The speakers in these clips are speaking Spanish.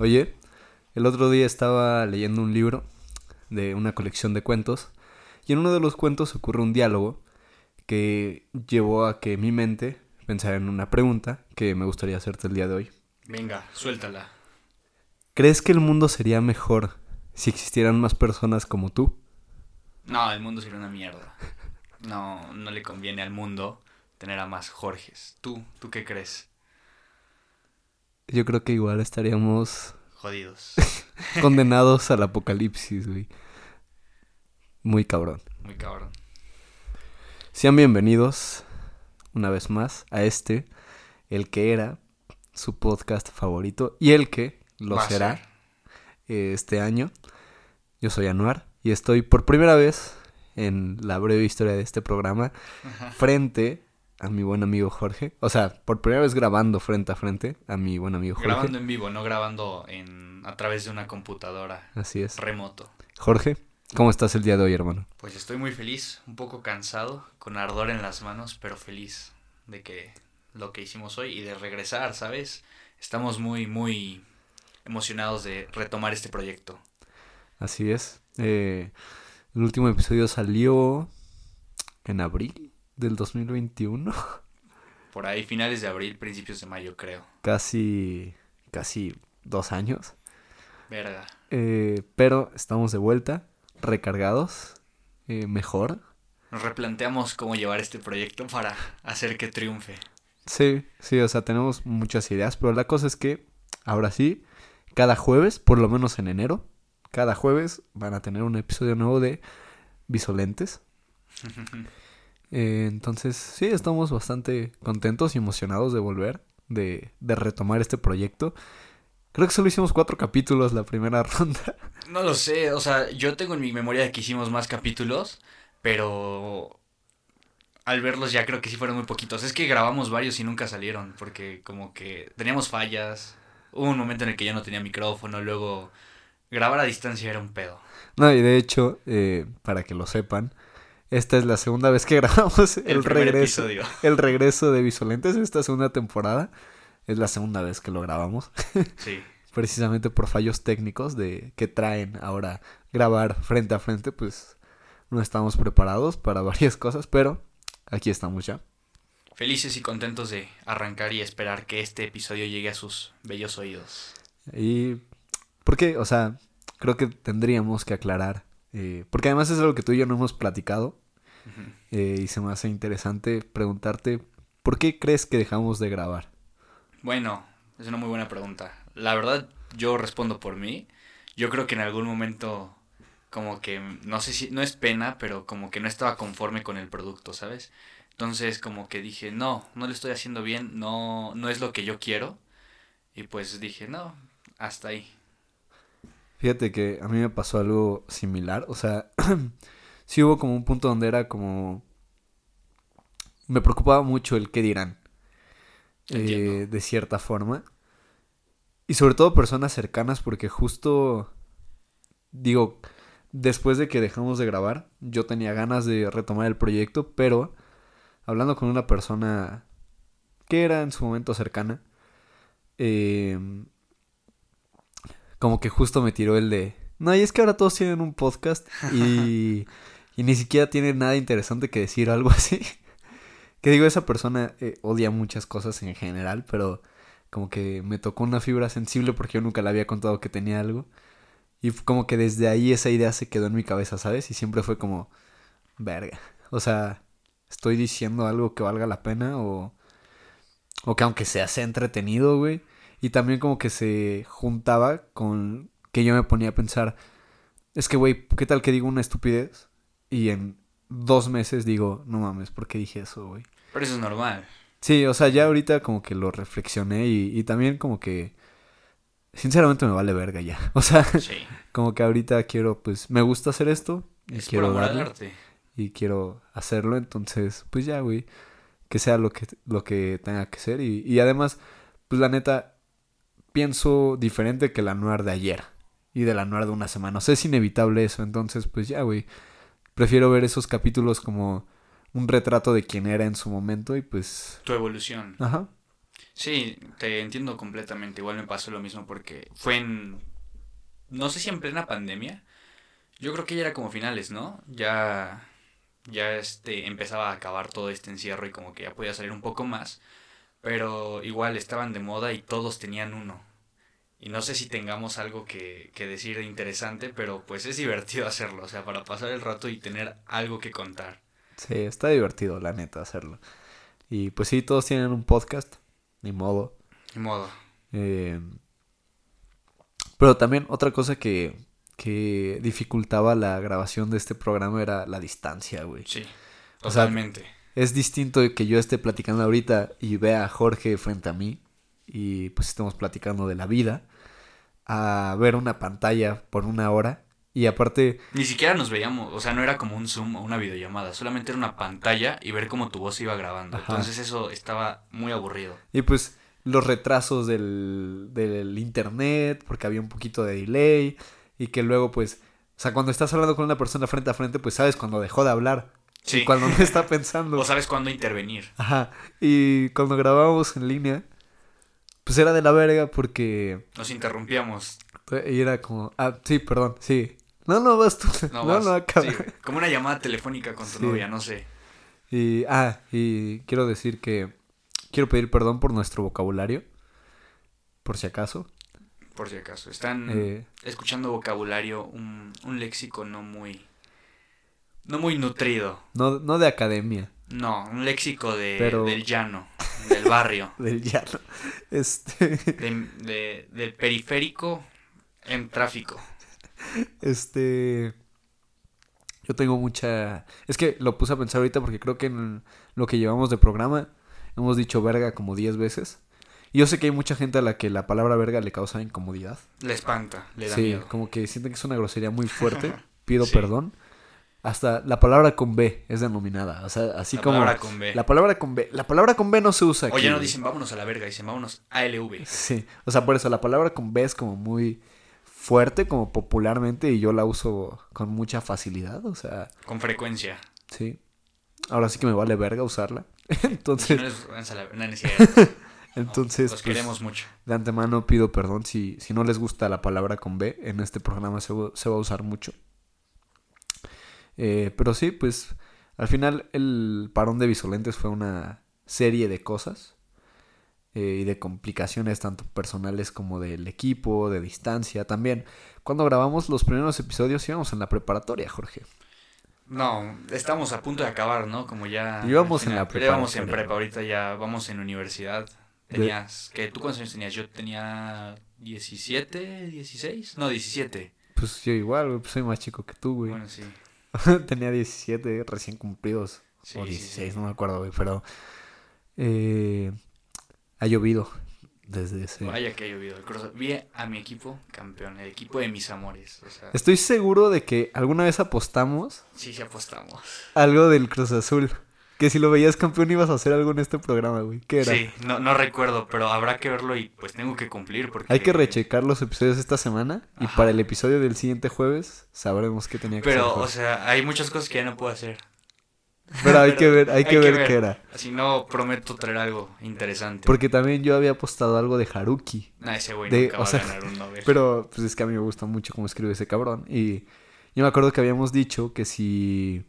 Oye, el otro día estaba leyendo un libro de una colección de cuentos y en uno de los cuentos ocurre un diálogo que llevó a que mi mente pensara en una pregunta que me gustaría hacerte el día de hoy. Venga, suéltala. ¿Crees que el mundo sería mejor si existieran más personas como tú? No, el mundo sería una mierda. No, no le conviene al mundo tener a más Jorges. ¿Tú, tú qué crees? Yo creo que igual estaríamos Jodidos. condenados al apocalipsis, güey. Muy cabrón. Muy cabrón. Sean bienvenidos una vez más a este, el que era su podcast favorito y el que lo Va será ser. eh, este año. Yo soy Anuar y estoy por primera vez en la breve historia de este programa frente a mi buen amigo Jorge. O sea, por primera vez grabando frente a frente a mi buen amigo Jorge. Grabando en vivo, no grabando en a través de una computadora Así es. remoto. Jorge, ¿cómo estás el día de hoy, hermano? Pues estoy muy feliz, un poco cansado, con ardor en las manos, pero feliz de que lo que hicimos hoy y de regresar, ¿sabes? Estamos muy, muy emocionados de retomar este proyecto. Así es. Eh, el último episodio salió en abril del 2021. Por ahí, finales de abril, principios de mayo, creo. casi, casi dos años. Verga. Eh, pero estamos de vuelta, recargados, eh, mejor. Nos replanteamos cómo llevar este proyecto para hacer que triunfe. Sí, sí, o sea, tenemos muchas ideas, pero la cosa es que ahora sí, cada jueves, por lo menos en enero, cada jueves van a tener un episodio nuevo de Visolentes. Eh, entonces, sí, estamos bastante contentos y emocionados de volver, de, de retomar este proyecto. Creo que solo hicimos cuatro capítulos la primera ronda. No lo sé, o sea, yo tengo en mi memoria que hicimos más capítulos, pero al verlos ya creo que sí fueron muy poquitos. Es que grabamos varios y nunca salieron, porque como que teníamos fallas. Hubo un momento en el que yo no tenía micrófono, luego grabar a distancia era un pedo. No, y de hecho, eh, para que lo sepan, esta es la segunda vez que grabamos el, regreso. episodio. El regreso de Visolentes, esta segunda temporada. Es la segunda vez que lo grabamos. Sí. Precisamente por fallos técnicos de que traen ahora grabar frente a frente, pues no estamos preparados para varias cosas, pero aquí estamos ya. Felices y contentos de arrancar y esperar que este episodio llegue a sus bellos oídos. Y porque, o sea, creo que tendríamos que aclarar, eh, porque además es algo que tú y yo no hemos platicado, eh, y se me hace interesante preguntarte, ¿por qué crees que dejamos de grabar? Bueno, es una muy buena pregunta. La verdad, yo respondo por mí. Yo creo que en algún momento, como que, no sé si, no es pena, pero como que no estaba conforme con el producto, ¿sabes? Entonces, como que dije, no, no lo estoy haciendo bien, no, no es lo que yo quiero. Y pues dije, no, hasta ahí. Fíjate que a mí me pasó algo similar, o sea, sí hubo como un punto donde era como... Me preocupaba mucho el qué dirán, eh, de cierta forma. Y sobre todo personas cercanas, porque justo, digo, después de que dejamos de grabar, yo tenía ganas de retomar el proyecto, pero hablando con una persona que era en su momento cercana, eh, como que justo me tiró el de, no, y es que ahora todos tienen un podcast y, y ni siquiera tienen nada interesante que decir o algo así. Que digo, esa persona eh, odia muchas cosas en general, pero como que me tocó una fibra sensible porque yo nunca le había contado que tenía algo. Y como que desde ahí esa idea se quedó en mi cabeza, ¿sabes? Y siempre fue como, verga. O sea, estoy diciendo algo que valga la pena o, o que aunque sea, sea entretenido, güey. Y también como que se juntaba con que yo me ponía a pensar, es que, güey, ¿qué tal que digo una estupidez? Y en dos meses digo, no mames, ¿por qué dije eso, güey? Pero eso es normal. Sí, o sea, ya ahorita como que lo reflexioné y, y también como que, sinceramente me vale verga ya. O sea, Sí. como que ahorita quiero, pues, me gusta hacer esto y Es quiero darle arte. y quiero hacerlo, entonces, pues ya, güey, que sea lo que, lo que tenga que ser y, y además, pues la neta, pienso diferente que la Anuar de ayer y de la Anuar de una semana, o sea, es inevitable eso, entonces, pues ya, güey, prefiero ver esos capítulos como un retrato de quién era en su momento y pues, Tu evolución. ajá, Sí, te entiendo completamente. Igual me pasó lo mismo porque fue en. No sé si en plena pandemia. Yo creo que ya era como finales, ¿no? Ya. Ya este, empezaba a acabar todo este encierro y como que ya podía salir un poco más. Pero igual estaban de moda y todos tenían uno. Y no sé si tengamos algo que, que decir interesante, pero pues es divertido hacerlo. O sea, para pasar el rato y tener algo que contar. Sí, está divertido, la neta, hacerlo. Y pues sí, todos tienen un podcast, ni modo. Ni modo. Eh, pero también otra cosa que, que dificultaba la grabación de este programa era la distancia, güey. Sí, O sea, totalmente. Es distinto de que yo esté platicando ahorita y vea a Jorge frente a mí y pues estemos platicando de la vida a ver una pantalla por una hora y aparte Ni siquiera nos veíamos, o sea, no era como un Zoom o una videollamada, solamente era una pantalla y ver cómo tu voz se iba grabando. Ajá. Entonces eso estaba muy aburrido. y pues los retrasos del, del internet porque había un poquito de delay y que luego pues o sea cuando estás hablando con una persona frente a frente pues sabes cuando dejó de hablar Sí. y cuando no está pensando O sabes cuándo intervenir. Ajá. Y cuando grabábamos en línea, pues era de la verga porque Nos interrumpíamos. y era como, ah, sí, perdón, sí. No, no, vas tú. No, No, vas- no, sí, como una llamada telefónica con tu Sí. novia, no sé. Y, ah, y quiero decir que quiero pedir perdón por nuestro vocabulario, por si acaso. Por si acaso. Están Eh, escuchando vocabulario, un, un léxico no muy. No muy nutrido. no, no de academia, No, un léxico de, Pero- del llano, del barrio, del llano. Este, de, de- del periférico en tráfico. este, yo tengo mucha, es que lo puse a pensar ahorita porque creo que en lo que llevamos de programa hemos dicho verga como 10 veces. Y yo sé que hay mucha gente a la que la palabra verga le causa incomodidad. Le espanta, le da sí, miedo. como que sienten que es una grosería muy fuerte. Pido Sí. perdón. Hasta la palabra con B es denominada. O sea, así La como. palabra con B. La palabra con B. La palabra con B no se usa aquí. Oye, no güey. dicen vámonos a la verga, dicen vámonos ALV. Sí. O sea, por eso la palabra con B es como muy fuerte, como popularmente, y yo la uso con mucha facilidad. O sea, Con frecuencia. sí. Ahora sí que me vale verga usarla. Si Entonces, no les- a la- no, entonces Los pues, queremos mucho. de antemano pido perdón si, si no les gusta la palabra con B. En este programa se, se va a usar mucho. Eh, pero sí, pues al final el parón de Visolentes fue una serie de cosas eh, y de complicaciones tanto personales como del equipo, de distancia también. Cuando grabamos los primeros episodios íbamos en la preparatoria, Jorge. No, estamos a punto de acabar, ¿no? Como ya. Íbamos en la pero íbamos en preparatoria. prepa, ahorita ya vamos en universidad. Tenías. ¿qué, ¿Tú cuántos años tenías? Yo tenía 17, 16. No, 17. Pues yo igual, güey, pues soy más chico que tú, güey. Bueno, sí. Tenía 17 recién cumplidos. Sí, o sí, 16, sí. no me acuerdo, güey, pero eh, ha llovido desde ese... Vaya que ha llovido. El Cruz- Vi a mi equipo campeón, el equipo de mis amores. O sea, Estoy seguro de que alguna vez apostamos sí, sí apostamos. algo del Cruz Azul. Que si lo veías campeón ibas a hacer algo en este programa, güey. ¿Qué era? Sí, no, no recuerdo, pero habrá que verlo y pues tengo que cumplir porque... Hay que rechecar los episodios esta semana y Ajá. para el episodio del siguiente jueves sabremos qué tenía que Pero, hacer. o Jorge. sea, hay muchas cosas que ya no puedo hacer. Pero hay que ver, hay hay que que ver qué era. Si no, prometo traer algo interesante. Porque también yo había apostado algo de Haruki. Nah, ese güey de- nunca o sea, a ganar un Nobel. Pero pues es que a mí me gusta mucho cómo escribe ese cabrón. Y yo me acuerdo que habíamos dicho que si...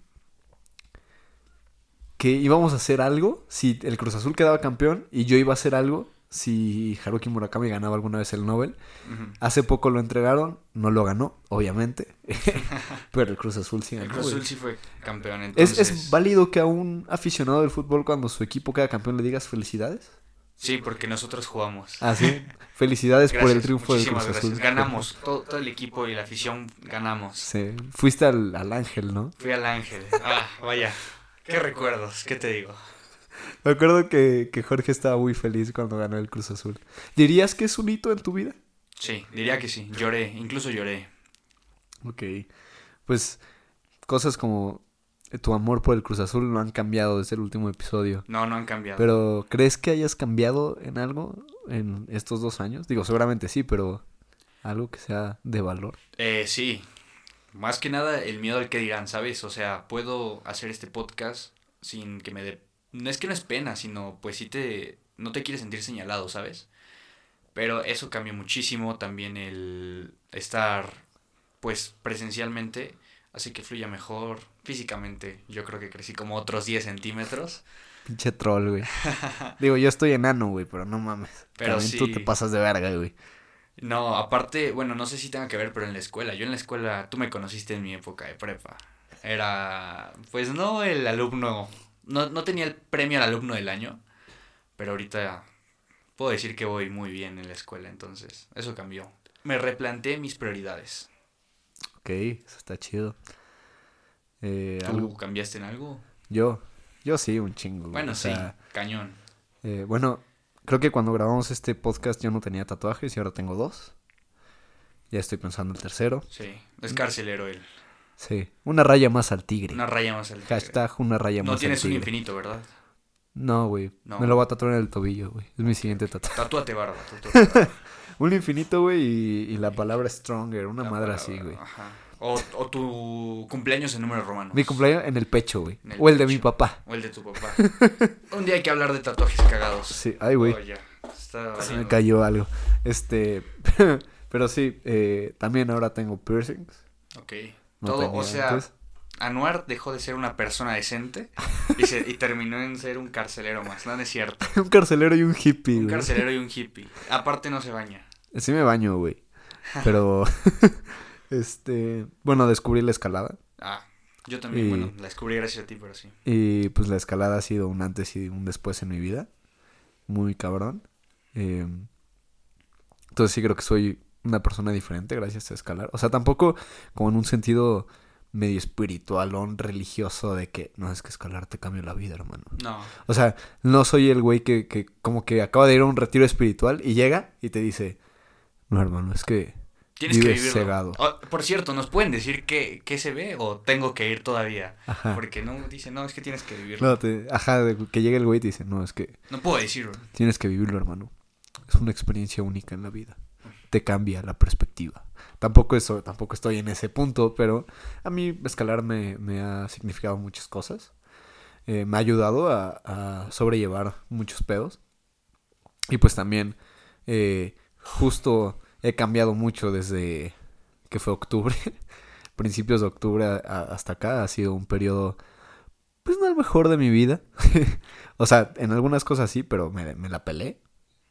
Que íbamos a hacer algo si el Cruz Azul quedaba campeón y yo iba a hacer algo si Haruki Murakami ganaba alguna vez el Nobel. Hace poco lo entregaron, no lo ganó, obviamente. pero el Cruz Azul sí El ganó. Cruz güey. Azul sí fue campeón, ¿Es, entonces... ¿Es válido que a un aficionado del fútbol cuando su equipo queda campeón le digas felicidades? Sí, porque nosotros jugamos. Ah, sí. Felicidades por el triunfo del Cruz Azul. gracias. Ganamos, todo, todo el equipo y la afición ganamos. Sí. Fuiste al, al ángel, ¿no? Fui al Ángel. Ah, vaya. Qué recuerdos, ¿qué te digo? Me acuerdo que, que Jorge estaba muy feliz cuando ganó el Cruz Azul. ¿Dirías que es un hito en tu vida? Sí, diría que sí. Lloré, incluso lloré. Ok. Pues cosas como tu amor por el Cruz Azul no han cambiado desde el último episodio. No, no han cambiado. Pero ¿crees que hayas cambiado en algo en estos dos años? Digo, seguramente sí, pero algo que sea de valor. Eh, sí. Más que nada el miedo al que dirán, ¿sabes? O sea, puedo hacer este podcast sin que me dé... No es que no es pena, sino pues sí te, no te quieres sentir señalado, ¿sabes? Pero eso cambió muchísimo también el estar pues presencialmente así que fluya mejor físicamente. Yo creo que crecí como otros 10 centímetros. Pinche troll, güey. Digo, yo estoy enano, güey, pero no mames. Pero También tú te pasas de verga, güey. No, aparte, bueno, no sé si tenga que ver, pero en la escuela, yo en la escuela, tú me conociste en mi época de prepa. Era, pues no el alumno, no, no tenía el premio al alumno del año, pero ahorita puedo decir que voy muy bien en la escuela, entonces eso cambió. Me replanteé mis prioridades. Ok, eso está chido. Eh, ¿Tú cambiaste en algo? Yo, yo sí, un chingo. Bueno, sí, cañón. Eh, bueno, creo que cuando grabamos este podcast yo no tenía tatuajes y ahora tengo dos. Ya estoy pensando el tercero. Sí, es carcelero él. Sí, una raya más al tigre. Una raya más al tigre. Hashtag una raya más al tigre. No tienes un infinito, ¿verdad? No, güey. Me lo voy a tatuar en el tobillo, güey. Es mi siguiente tatuaje. Tatúate barba. un infinito, güey, y, la palabra stronger. Una madre así, güey. Ajá. O, o, tu cumpleaños en números romanos. Mi cumpleaños en el pecho, güey. O el de mi papá. O el de tu papá. Un día hay que hablar de tatuajes cagados. Sí, ay, güey. Oh, Se me cayó algo. Este. Pero sí, eh, también ahora tengo piercings. Ok. Todo, o sea, Anuar dejó de ser una persona decente y, se, y terminó en ser un carcelero más. No, es cierto. un carcelero y un hippie, Un carcelero y un hippie. Aparte no se baña. Sí me baño, güey. Pero, este, bueno, descubrí la escalada. Ah, yo también, bueno, la descubrí gracias a ti, pero sí. Y pues la escalada ha sido un antes y un después en mi vida. Muy cabrón. Eh, entonces sí creo que soy una persona diferente gracias a escalar. O sea, tampoco como en un sentido medio espiritual o religioso de que no es que escalar te cambia la vida, hermano. No. O sea, no soy el güey que, que como que acaba de ir a un retiro espiritual y llega y te dice, no, hermano, es que Tienes que vivirlo. Cegado. Oh, por cierto, ¿nos pueden decir qué, qué, se ve o tengo que ir todavía? Ajá. Porque no, dice, no, es que tienes que vivirlo. No, te, ajá, que llegue el güey y te dice, no, es que... No puedo decirlo. Tienes que vivirlo, hermano. Es una experiencia única en la vida te cambia la perspectiva. Tampoco, eso, tampoco estoy en ese punto, pero a mí escalar me, ha significado muchas cosas. Eh, me ha ayudado a, sobrellevar muchos pedos. Y pues también, eh, justo he cambiado mucho desde que fue octubre, principios de octubre hasta acá. Ha sido un periodo, pues no el mejor de mi vida. o sea, en algunas cosas sí, pero me, me la pelé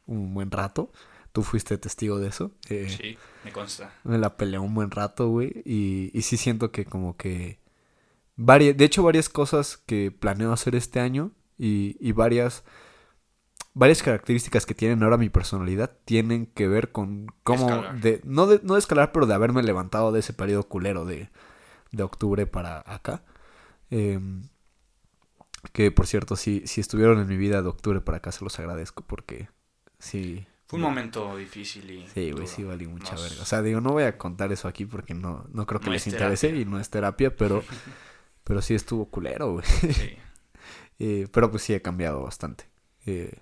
un buen rato. Tú fuiste testigo de eso. Eh, sí, me consta. Me la peleé un buen rato, güey. Y, y sí siento que como que... De hecho, varias cosas que planeo hacer este año y, y varias varias características que tienen ahora mi personalidad tienen que ver con cómo de no de no de escalar pero de haberme levantado de ese periodo culero de, de octubre para acá em, que por cierto si, si estuvieron en mi vida de octubre para acá se los agradezco porque sí fue un momento difícil y. Sí, güey, sí valí mucha verga. O sea, digo, no voy a contar eso aquí porque no, no creo que les interese y no es terapia, pero, pero sí estuvo culero, güey. Sí. Eh, pero pues sí he cambiado bastante. Eh,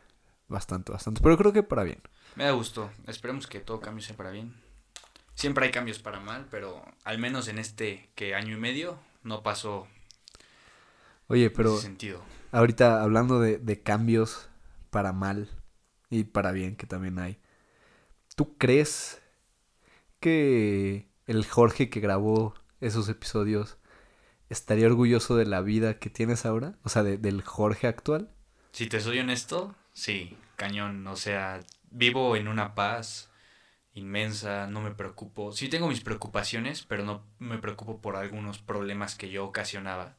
bastante, bastante. Pero creo que para bien. Me da gusto. Esperemos que todo cambie sea para bien. Siempre hay cambios para mal, pero al menos en este que año y medio no pasó. Oye, pero. sentido. Ahorita hablando de, de cambios para mal y para bien que también hay. ¿Tú crees que el Jorge que grabó esos episodios estaría orgulloso de la vida que tienes ahora? O sea, del Jorge actual. Si te soy honesto, sí, cañón. O sea, vivo en una paz inmensa, no me preocupo. Sí tengo mis preocupaciones, pero no me preocupo por algunos problemas que yo ocasionaba.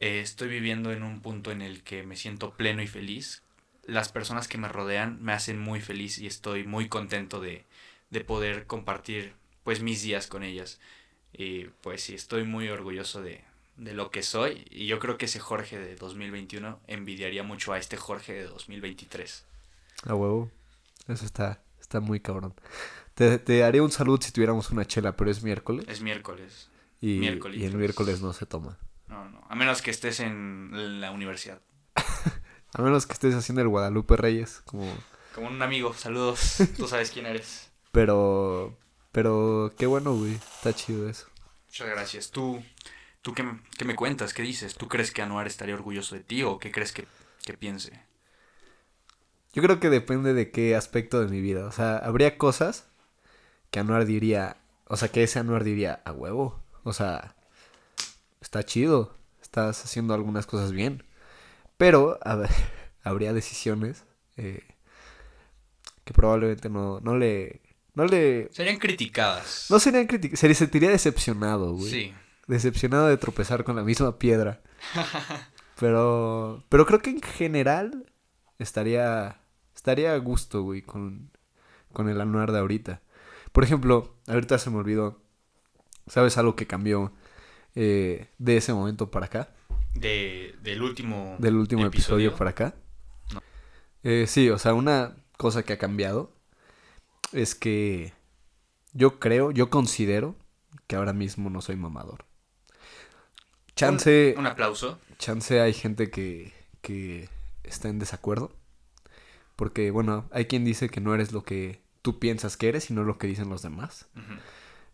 Eh, estoy viviendo en un punto en el que me siento pleno y feliz, las personas que me rodean me hacen muy feliz y estoy muy contento de, poder compartir pues mis días con ellas. Y pues sí, estoy muy orgulloso de, lo que soy y yo creo que ese Jorge de 2021 envidiaría mucho a este Jorge de 2023. A huevo. Eso está, está muy cabrón. Te, te haría un saludo si tuviéramos una chela, pero es miércoles. Es miércoles. Y, y el miércoles no se toma. No, no. A menos que estés en la universidad. A menos que estés haciendo el Guadalupe Reyes, como... Como un amigo, saludos, tú sabes quién eres. Pero, pero qué bueno, güey, está chido eso. Muchas gracias. ¿Tú, tú qué, me cuentas? ¿Qué dices? ¿Tú crees que Anuar estaría orgulloso de ti o qué crees que, que piense? Yo creo que depende de qué aspecto de mi vida. O sea, habría cosas que Anuar diría, o sea, que ese Anuar diría, a huevo. O sea, está chido, estás haciendo algunas cosas bien. Pero a ver, habría decisiones eh, que probablemente no, no le... No le... Serían criticadas. No serían criticadas, se le sentiría decepcionado, güey. Sí. Decepcionado de tropezar con la misma piedra. Pero, pero creo que en general estaría, estaría a gusto, güey, con, con el anuar de ahorita. Por ejemplo, ahorita se me olvidó, ¿sabes algo que cambió eh, de ese momento para acá? De, del último Del último episodio, para acá. No. Eh, sí, o sea, una cosa que ha cambiado es que yo creo, yo considero que ahora mismo no soy mamador. Chance, Un, un aplauso. chance hay gente que, que está en desacuerdo. Porque, bueno, hay quien dice que no eres lo que tú piensas que eres, sino lo que dicen los demás.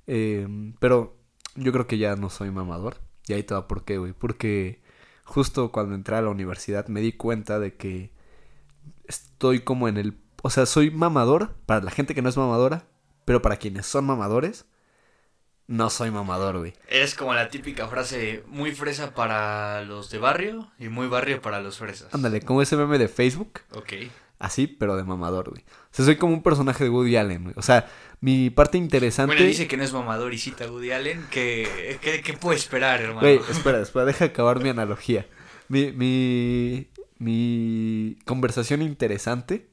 Eh, pero yo creo que ya no soy mamador. Y ahí te va por qué, güey. Porque justo cuando entré a la universidad me di cuenta de que estoy como en el... O sea, soy mamador para la gente que no es mamadora, pero para quienes son mamadores, no soy mamador, güey. Eres como la típica frase muy fresa para los de barrio y muy barrio para los fresas. Ándale, como ese meme de Facebook, Ok. así, pero de mamador, güey. O sea, soy como un personaje de Woody Allen, güey. O sea, mi parte interesante... Bueno, dice que no es mamador y cita a Woody Allen. ¿Qué, qué, qué puede esperar, hermano? Güey, espera, espera, deja acabar mi analogía. Mi, mi, mi conversación interesante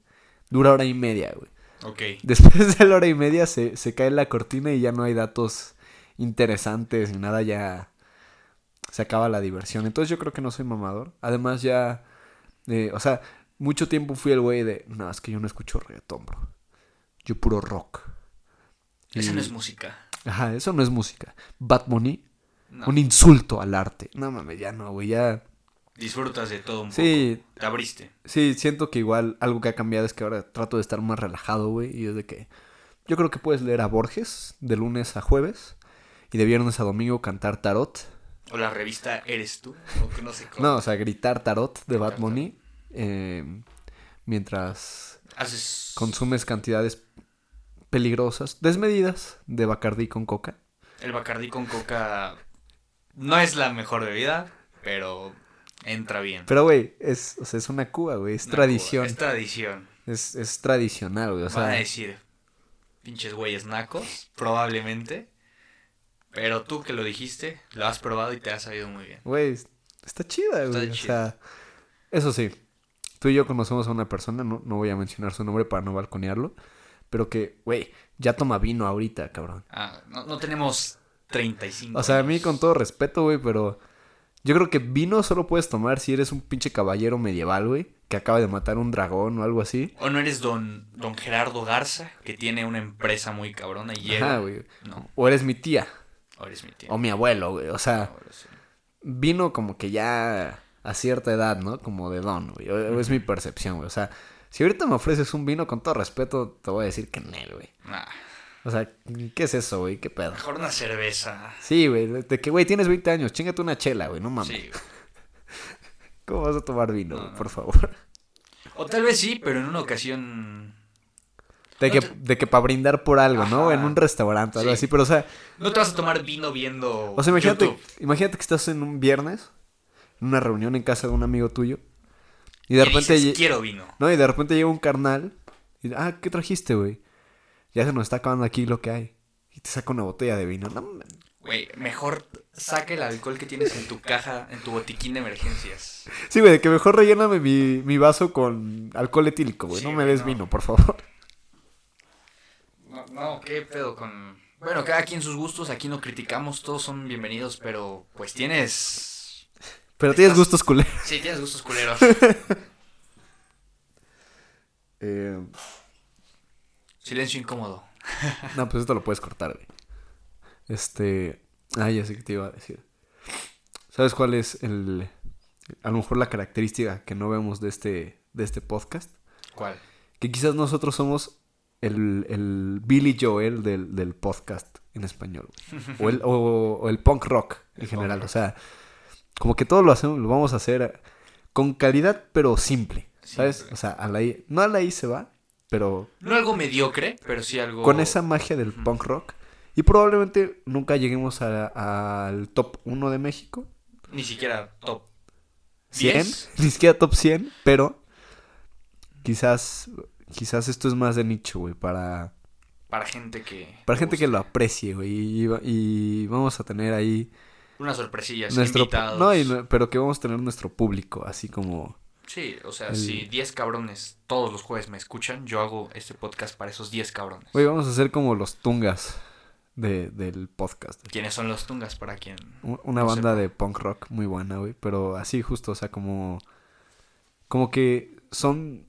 dura hora y media, güey. Ok. Después de la hora y media se, se cae la cortina y ya no hay datos interesantes ni nada, ya se acaba la diversión. Entonces yo creo que no soy mamador. Además ya, eh, o sea, mucho tiempo fui el güey de, no, es que yo no escucho reggaetón, bro. Yo puro rock. Esa Y- no es música. Ajá, eso no es música. Bad No. un insulto al arte. No mames, ya no, güey, ya... Disfrutas de todo un Sí, poco. Te abriste. Sí, siento que igual algo que ha cambiado es que ahora trato de estar más relajado, güey. Y es de que yo creo que puedes leer a Borges de lunes a jueves y de viernes a domingo cantar tarot. O la revista Eres tú. O que no sé cómo. No, o sea, gritar tarot de Bad Bunny eh, mientras Haces. consumes cantidades peligrosas, desmedidas de Bacardí con coca. El Bacardí con coca. No es la mejor bebida, pero entra bien. Pero, güey, es, o sea, es una cuba, güey. Es Una tradición. cuba, Es tradición. Es, es tradicional, güey. O Van a decir, pinches güeyes nacos, probablemente. Pero tú que lo dijiste, lo has probado y te ha sabido muy bien. Güey, está chida, Está güey. O chida. sea, eso sí. Tú y yo conocemos a una persona, no, no voy a mencionar su nombre para no balconearlo, pero que, güey, ya toma vino ahorita, cabrón. Ah, no, no tenemos 35. O sea, a mí con todo respeto, güey, pero yo creo que vino solo puedes tomar si eres un pinche caballero medieval, güey, que acaba de matar un dragón o algo así. O no eres don, don Gerardo Garza, que tiene una empresa muy cabrona y llega. Ajá, güey. No, O eres mi tía, o eres mi tío. o mi abuelo, güey. O sea, sí. vino como que ya a cierta edad, ¿no? Como de don, güey. O- Es mi percepción, güey. O sea, si ahorita me ofreces un vino, con todo respeto, te voy a decir que en él, güey. Nah, O sea, ¿qué es eso, güey? ¿Qué pedo? mejor una cerveza. Sí, güey. De que, güey, tienes 20 años, chingate una chela, güey. No mames. Sí. ¿Cómo vas a tomar vino, No, güey? no. Por favor. O tal vez sí, pero en una ocasión. De No que, te- de que para brindar por algo, ¿no? En un restaurante, algo Sí. así. Pero, o sea, No te vas a tomar vino viendo. o sea imagínate, YouTube. imagínate que estás en un viernes, en una reunión en casa de un amigo tuyo. Y de Y repente... dices, quiero vino. No, y de repente llega un carnal. Y, ah, ¿qué trajiste, güey? Ya se nos está acabando aquí lo que hay. Y te saca una botella de vino. No. Güey, mejor saca el alcohol que tienes en tu caja, en tu botiquín de emergencias. sí, güey, de que mejor relléname mi, mi vaso con alcohol etílico, güey. Sí, no me des no. vino, por favor. No, qué pedo con. Bueno, cada quien sus gustos, aquí no criticamos, todos son bienvenidos, pero pues tienes. Pero tienes Estás- gustos culeros. Sí, tienes gustos culeros. Eh, Silencio incómodo. no, pues esto lo puedes cortar, güey. Este. Ah, ya sé que te iba a decir. ¿Sabes cuál es el. A lo mejor la característica que no vemos de este, de este podcast? ¿Cuál? Que quizás nosotros somos el, el Billy Joel del, del podcast en español. O el, o, o el punk rock en El general. O sea, como que todo lo hacemos, lo vamos a hacer con calidad, pero simple. ¿Sabes? O sea, a la I, no a la I se va, pero No algo mediocre, pero sí algo. con esa magia del punk rock. Y probablemente nunca lleguemos al top 1 de México. Ni siquiera top 100, 10. ni siquiera top 100, pero quizás quizás esto es más de nicho, güey, para Para gente que. para gente que lo aprecie, güey, y, y vamos a tener ahí Unas sorpresillas, nuestro invitados. no, y pero que vamos a tener nuestro público, así como Sí, o sea, El- si 10 cabrones todos los jueves me escuchan, yo hago este podcast para esos 10 cabrones. güey, vamos a hacer como los tungas de, del podcast. ¿Quiénes son los tungas para quien? Una No banda sepa. de punk rock muy buena, güey, pero así justo, o sea, como como que son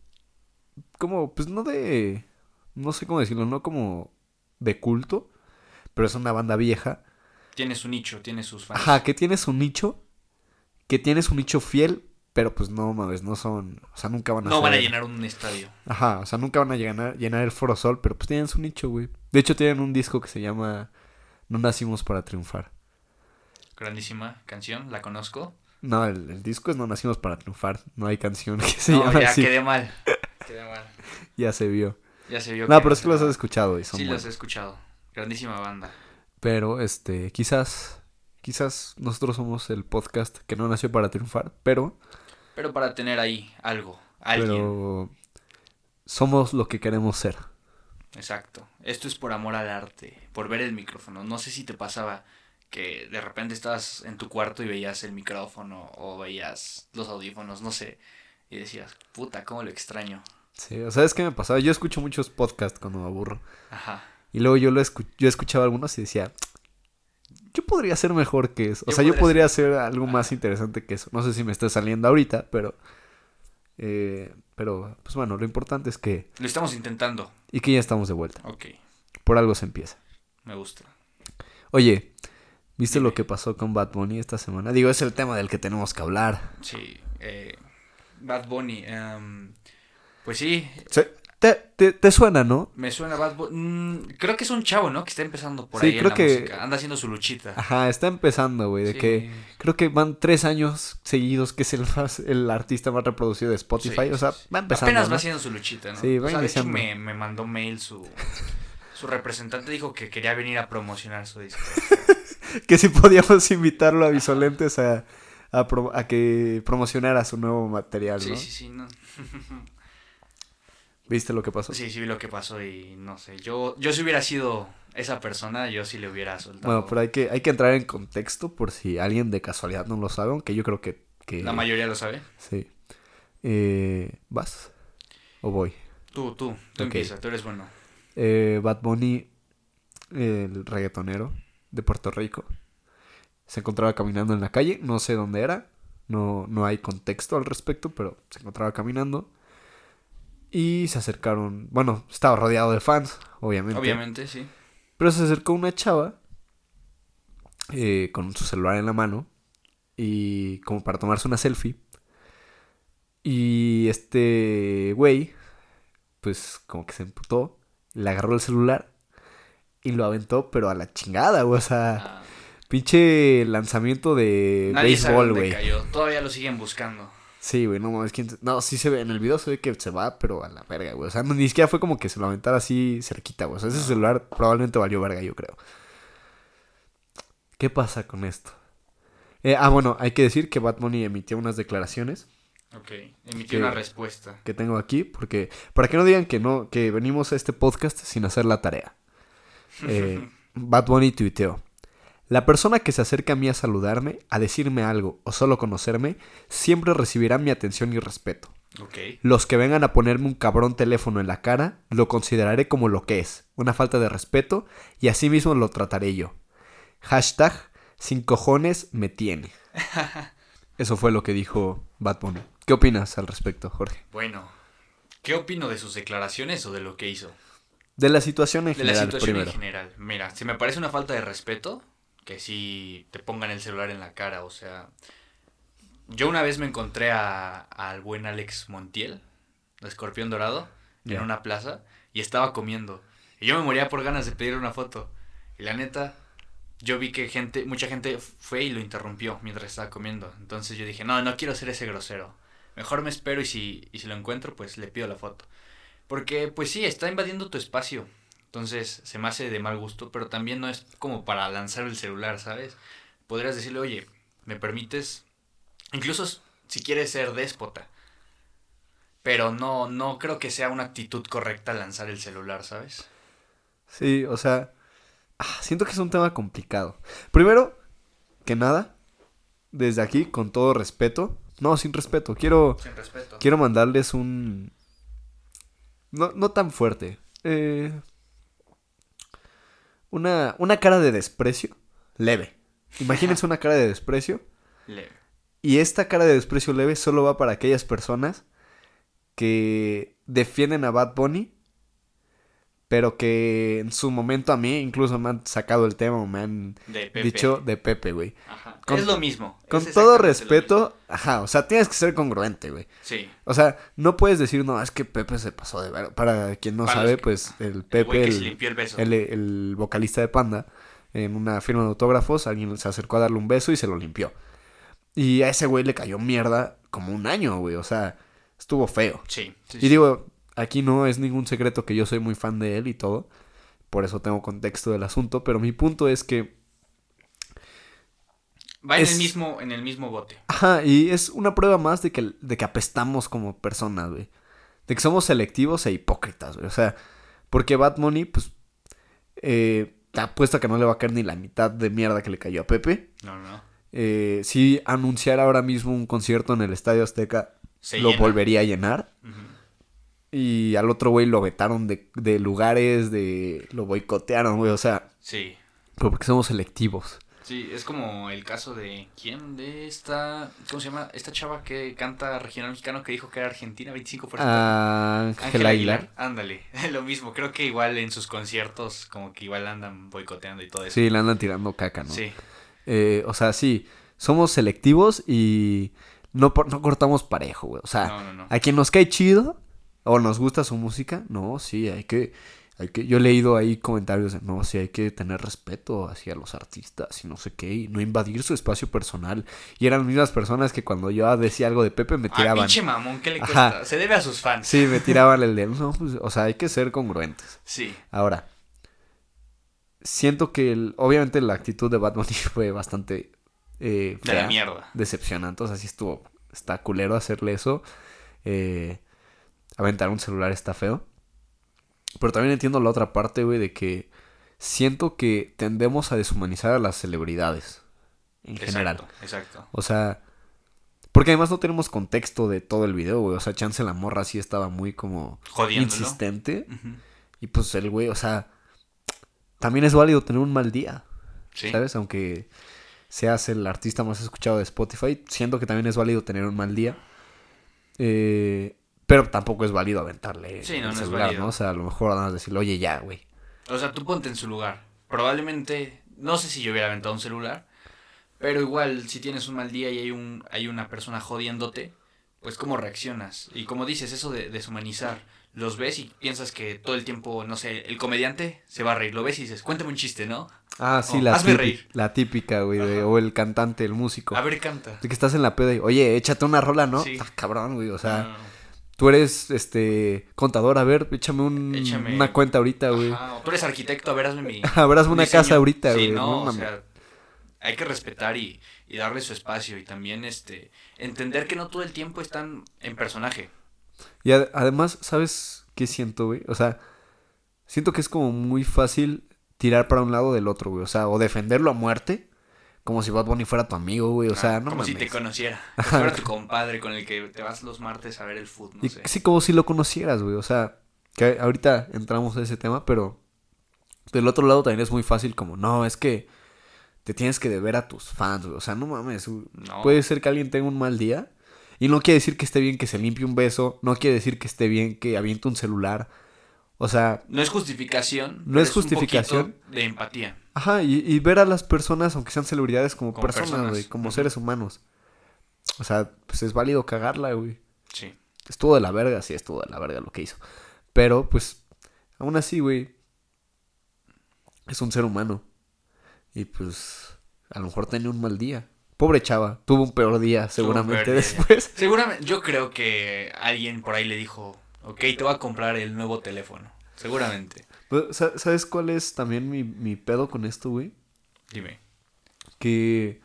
como pues no de no sé cómo decirlo, no como de culto, pero es una banda vieja. Tiene su nicho, tiene sus fans. Ajá, que tiene su nicho, que tiene su nicho fiel, pero pues no mames, no son, o sea, nunca van a no van a llenar un estadio. Ajá, o sea, nunca van a llenar, llenar el Foro Sol, pero pues tienen su nicho, güey. De hecho, tienen un disco que se llama No nacimos para triunfar. Grandísima canción, la conozco. No, el, el disco es No nacimos para triunfar. No hay canción que se no, llama ya así. quedé mal. Mal. Ya se vio. Ya se vio. No, pero es que los has escuchado y son Sí, buenos. los he escuchado. Grandísima banda. Pero, este, quizás, quizás nosotros somos el podcast que no nació para triunfar, pero, Pero para tener ahí algo, alguien. pero somos lo que queremos ser. Exacto. Esto es por amor al arte, por ver el micrófono. No sé si te pasaba que de repente estabas en tu cuarto y veías el micrófono o veías los audífonos, no sé, y decías, puta, cómo lo extraño. Sí, o sea, es que me pasaba. Yo escucho muchos podcasts cuando me aburro. Ajá. Y luego yo lo escu- yo escuchaba algunos y decía, yo podría ser mejor que eso. O Yo sea, yo podría hacer algo más interesante que eso. No sé si me está saliendo ahorita, pero... eh, pero, pues bueno, lo importante es que... Lo estamos intentando. Y que ya estamos de vuelta. Ok, Por algo se empieza. me gusta. Oye, ¿viste Dime. lo que pasó con Bad Bunny esta semana? Digo, es el tema del que tenemos que hablar. Sí. Eh, Bad Bunny. em, pues sí, Te, te- te suena, ¿no? me suena Bad Bunny. creo que es un chavo, ¿no? Que está empezando por Sí, ahí en creo la que- música. Anda haciendo su luchita. Ajá, está empezando, güey. De Sí. que creo que van tres años seguidos que es el, más- el artista más reproducido de Spotify. Sí, o sea, va empezando. Apenas ¿no? va haciendo su luchita, ¿no? Sí, va o sea, de hecho, me, me mandó mail su, su representante, dijo que quería venir a promocionar su disco. Que si podíamos invitarlo a Visolentes a, a, pro- a que promocionara su nuevo material, Sí, ¿no? sí, sí, no. ¿Viste lo que pasó? Sí, sí vi lo que pasó y no sé, yo, yo si hubiera sido esa persona, yo sí le hubiera soltado. Bueno, pero hay que, hay que entrar en contexto por si alguien de casualidad no lo sabe, aunque yo creo que... que La mayoría lo sabe. Sí. Eh, ¿Vas? ¿O voy? Tú, tú, tú Ok. empieza, tú eres bueno. Eh, Bad Bunny, el reggaetonero de Puerto Rico, se encontraba caminando en la calle, no sé dónde era, no, no hay contexto al respecto, pero se encontraba caminando y se acercaron, bueno, estaba rodeado de fans, obviamente, Obviamente, sí. pero se acercó una chava eh, con su celular en la mano y como para tomarse una selfie y este güey, pues como que se emputó, le agarró el celular y lo aventó, pero a la chingada, güey. O sea, Ah, pinche lanzamiento de nadie béisbol, güey. Todavía lo siguen buscando. Sí, güey, no mames. ¿quién No, sí se ve, en el video se ve que se va, pero a la verga, güey. O sea, no, ni siquiera fue como que se lo aventara así cerquita, güey. O sea, ese celular probablemente valió verga, yo creo. ¿Qué pasa con esto? Eh, ah, bueno, hay que decir que Bad Bunny emitió unas declaraciones Ok, emití Que- una respuesta. que tengo aquí, porque para que no digan que no, que venimos a este podcast sin hacer la tarea. Eh, Bad Bunny tuiteó. La persona que se acerca a mí a saludarme, a decirme algo o solo conocerme, siempre recibirá mi atención y respeto. Ok. Los que vengan a ponerme un cabrón teléfono en la cara, lo consideraré como lo que es, una falta de respeto, y así mismo lo trataré yo. Hashtag, sin cojones me tiene. Eso fue lo que dijo Bad Bunny. ¿Qué opinas al respecto, Jorge? Bueno, ¿qué opino de sus declaraciones o de lo que hizo? De la situación en De la general, situación primero. en general. Mira, si me parece una falta de respeto, que si te pongan el celular en la cara, o sea... Yo una vez me encontré a- al buen Alex Montiel, Escorpión Dorado, en una plaza, y estaba comiendo. Y yo me moría por ganas de pedir una foto. Y la neta, yo vi que gente, mucha gente fue y lo interrumpió mientras estaba comiendo. Entonces yo dije, no, no quiero ser ese grosero. Mejor me espero y si, y si lo encuentro, pues le pido la foto. Porque, pues sí, está invadiendo tu espacio. Entonces, se me hace de mal gusto, pero también no es como para lanzar el celular, ¿sabes? Podrías decirle, oye, ¿me permites? Incluso si quieres ser déspota. Pero no, no creo que sea una actitud correcta lanzar el celular, ¿sabes? Sí, o sea, ah, siento que es un tema complicado. Primero, que nada, desde aquí, con todo respeto, no, sin respeto, quiero, Sin respeto. quiero mandarles un... No, no tan fuerte. Eh, una, una cara de desprecio leve. Imagínense una cara de desprecio. Leve. Y esta cara de desprecio leve solo va para aquellas personas que defienden a Bad Bunny, pero que en su momento a mí incluso me han sacado el tema, me han De dicho de Pepe, güey. Ajá. Con- es lo mismo. Con todo respeto, ajá, o sea, tienes que ser congruente, güey. Sí. O sea, no puedes decir, no, es que Pepe se pasó de ver. Para quien no Para sabe, que- pues el Pepe, el, vocalista de Panda, en una firma de autógrafos, alguien se acercó a darle un beso y se lo limpió. Y a ese güey le cayó mierda como un año, güey. O sea, estuvo feo. Sí. sí, Y sí. digo, aquí no es ningún secreto que yo soy muy fan de él y todo. Por eso tengo contexto del asunto. Pero mi punto es que, Va en el mismo, en el mismo bote. ajá, y es una prueba más de que, de que apestamos como personas, güey. De que somos selectivos e hipócritas, güey. O sea, porque Bad Money, pues, eh, te apuesto a que no le va a caer ni la mitad de mierda que le cayó a Pepe. No, no. Eh, si anunciara ahora mismo un concierto en el Estadio Azteca, Se lo llena. volvería a llenar. Ujú. Y al otro güey lo vetaron de, de lugares, de lo boicotearon, güey. O sea, Sí. pero porque somos selectivos. Sí, es como el caso de quién de esta, ¿cómo se llama? Esta chava que canta regional mexicano que dijo que era Argentina 25%. Ah, Ángel Aguilar. Ándale, lo mismo, creo que igual en sus conciertos como que igual andan boicoteando y todo eso. Sí, le andan tirando caca, ¿no? Sí, Eh, o sea, sí, somos selectivos y no, no cortamos parejo, güey. O sea, no, no, no. a quien nos cae chido o nos gusta su música, no, sí, hay que, hay que, yo he leído ahí comentarios de, no, sí, hay que tener respeto hacia los artistas y no sé qué, y no invadir su espacio personal. Y eran las mismas personas que cuando yo decía algo de Pepe me Ah, tiraban. pinche mamón, ¿qué le Ajá. cuesta? Se debe a sus fans. Sí, me tiraban el de, no, pues, o sea, hay que ser congruentes. Sí, Ahora, siento que el- obviamente la actitud de Bad Bunny fue bastante eh, de la mierda. decepcionante. O sea, sí estuvo, está culero hacerle eso. Eh, aventar un celular está feo. Pero también entiendo la otra parte, güey, de que siento que tendemos a deshumanizar a las celebridades en general. Exacto. O sea, porque además no tenemos contexto de todo el video, güey. O sea, Chance la morra sí estaba muy como Jodiéndolo. insistente. Y pues el güey, o sea, también es válido tener un mal día, Sí. ¿sabes? Aunque seas el artista más escuchado de Spotify, siento que también es válido tener un mal día. Eh, pero tampoco es válido aventarle Sí, no, el no es celular, válido. ¿no? O sea, a lo mejor nada más decirle, oye, ya, güey. O sea, tú ponte en su lugar. Probablemente, no sé si yo hubiera aventado un celular, pero igual si tienes un mal día y hay un hay una persona jodiéndote, pues cómo reaccionas. Y como dices, eso de deshumanizar, los ves y piensas que todo el tiempo, no sé, el comediante se va a reír, lo ves y dices, cuéntame un chiste, ¿no? Ah, sí, la, hazme típi- reír. la típica, güey, de- o el cantante, el músico. A ver, canta. De que estás en la peda y, oye, échate una rola, ¿no? Sí. Ah, cabrón, güey, o sea, No, no, no. Tú eres, este, contador, a ver, échame, un- Échame- una cuenta ahorita, güey. Tú eres arquitecto, a ver, hazme mi... A ver, hazme una diseño. casa ahorita, Sí, güey. no, no o sea, hay que respetar y, y darle su espacio y también este entender que no todo el tiempo están en personaje. Y ad- además, ¿sabes qué siento, güey? O sea, siento que es como muy fácil tirar para un lado del otro, güey. O sea, o defenderlo a muerte, como si Bad Bunny fuera tu amigo, güey. O sea, Ah, no como si te conociera. Que fuera tu compadre con el que te vas los martes a ver el fútbol, no Y- sé. Sí, como si lo conocieras, güey. O sea, que ahorita entramos a ese tema, pero del otro lado también es muy fácil como, no, es que te tienes que deber a tus fans, güey. O sea, no mames. No. Puede ser que alguien tenga un mal día. Y no quiere decir que esté bien que se limpie un beso. No quiere decir que esté bien que aviente un celular. O sea, No es justificación. No es justificación. de empatía. Ajá, y, y ver a las personas, aunque sean celebridades, como, Como personas, güey, como seres humanos. O sea, pues es válido cagarla, güey. Sí. Estuvo de la verga, sí, estuvo de la verga lo que hizo. Pero, pues, aún así, güey, es un ser humano. Y pues, a lo mejor tenía un mal día. Pobre chava, tuvo un peor día seguramente peor día. después. Seguramente, yo creo que alguien por ahí le dijo, ok, te voy a comprar el nuevo teléfono. Seguramente. Pero, sa- ¿Sabes cuál es también mi, mi pedo con esto, güey? Dime. Que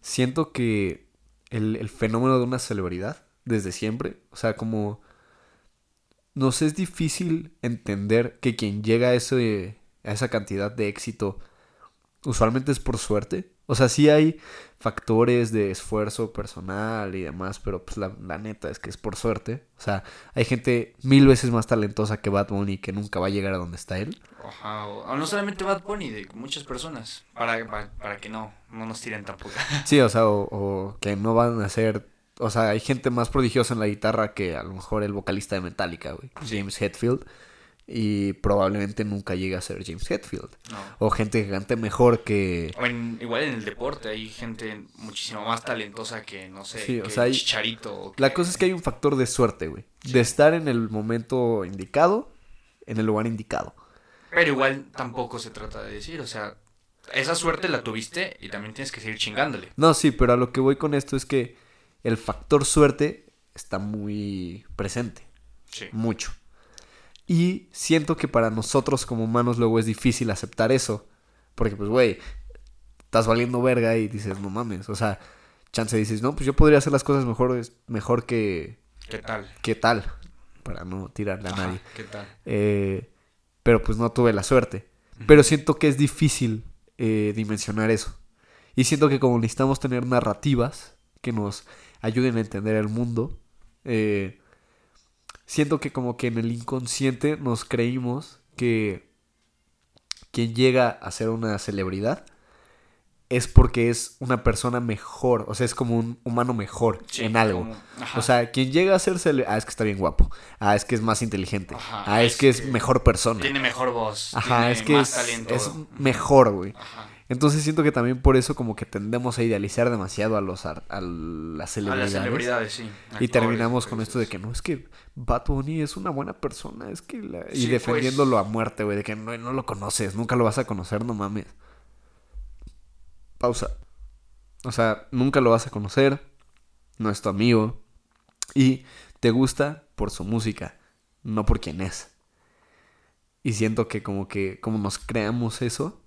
siento que el, el fenómeno de una celebridad, desde siempre, o sea, como nos es difícil entender que quien llega a, ese, a esa cantidad de éxito usualmente es por suerte. O sea, sí hay factores de esfuerzo personal y demás, pero pues la, la neta es que es por suerte. O sea, hay gente mil veces más talentosa que Bad Bunny que nunca va a llegar a donde está él. O, no solamente Bad Bunny, de muchas personas. Para, para, para que no, no nos tiren tampoco. Sí, o sea, o, o que no van a ser... O sea, hay gente más prodigiosa en la guitarra que a lo mejor el vocalista de Metallica, güey. Sí. James Hetfield. Y probablemente nunca llegue a ser James Hetfield. No. O gente que cante mejor que... En- igual en el deporte hay gente muchísimo más talentosa que, no sé, Sí, o sea, hay- Chicharito. La cosa es que hay un factor de suerte, güey. Sí. De estar en el momento indicado, en el lugar indicado. Pero igual tampoco se trata de decir, o sea, esa suerte la tuviste y también tienes que seguir chingándole. No, sí, pero a lo que voy con esto es que el factor suerte está muy presente. Sí. Mucho. Y siento que para nosotros como humanos luego es difícil aceptar eso. Porque, pues, güey, estás valiendo verga y dices, no mames. O sea, chance dices, no, pues yo podría hacer las cosas mejor, mejor que, ¿Qué tal? que tal. Para no tirarle a Ajá, nadie. ¿Qué tal? Eh, pero pues no tuve la suerte. Pero siento que es difícil eh, dimensionar eso. Y siento que como necesitamos tener narrativas que nos ayuden a entender el mundo, eh, siento que como que en el inconsciente nos creímos que quien llega a ser una celebridad es porque es una persona mejor, o sea, es como un humano mejor Sí, en algo. como-. O sea, quien llega a ser ah, es que está bien guapo. Ah, es que es más inteligente. Ajá, ah, es, es que es mejor persona. Tiene mejor voz. Ajá, tiene es que más es, talento. es mejor, güey. Ajá. Entonces siento que también por eso como que tendemos a idealizar demasiado a los a las A celebridades. las celebridades, sí. Y terminamos con esto de que no, es que Bad Bunny es una buena persona, es que la- y Sí, defendiéndolo pues. a muerte, güey, de que no, no lo conoces, nunca lo vas a conocer, no mames. Pausa. O sea, nunca lo vas a conocer, no es tu amigo y te gusta por su música, no por quién es. Y siento que como que como nos creamos eso,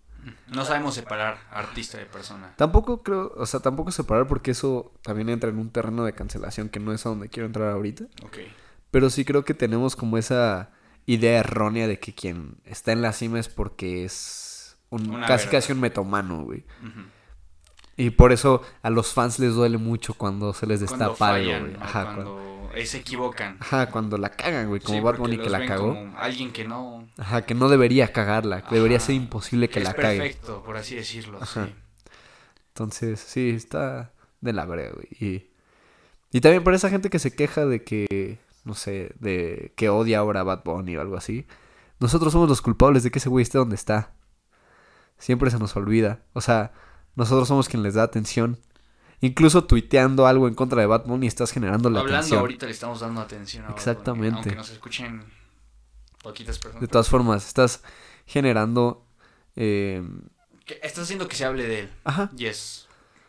No sabemos separar artista de persona. Tampoco creo, o sea, tampoco separar porque eso también entra en un terreno de cancelación que no es a donde quiero entrar ahorita. Ok. Pero sí creo que tenemos como esa idea errónea de que quien está en la cima es porque es un, Una casi casi un metomano, güey. Y por eso a los fans les duele mucho cuando se les destapa algo, güey. Ajá, cuando cuando... se equivocan. Ajá, cuando la cagan, güey, como Sí, Bad Bunny que la cagó. como alguien que no... Ajá, que no debería cagarla, que debería ser imposible que es la cague. perfecto, por así decirlo. Ajá. Sí. Entonces, sí, está de la verga, güey. Y, y también por esa gente que se queja de que, no sé, de que odia ahora a Bad Bunny o algo así. Nosotros somos los culpables de que ese güey esté donde está. Siempre se nos olvida. O sea, nosotros somos quien les da atención. Incluso tuiteando algo en contra de Bad Bunny estás generando la Hablando atención. ahorita le estamos dando atención a Exactamente. Aunque nos escuchen poquitas personas. De todas formas, estás generando... eh, Estás haciendo que se hable de él. Ajá. Y es,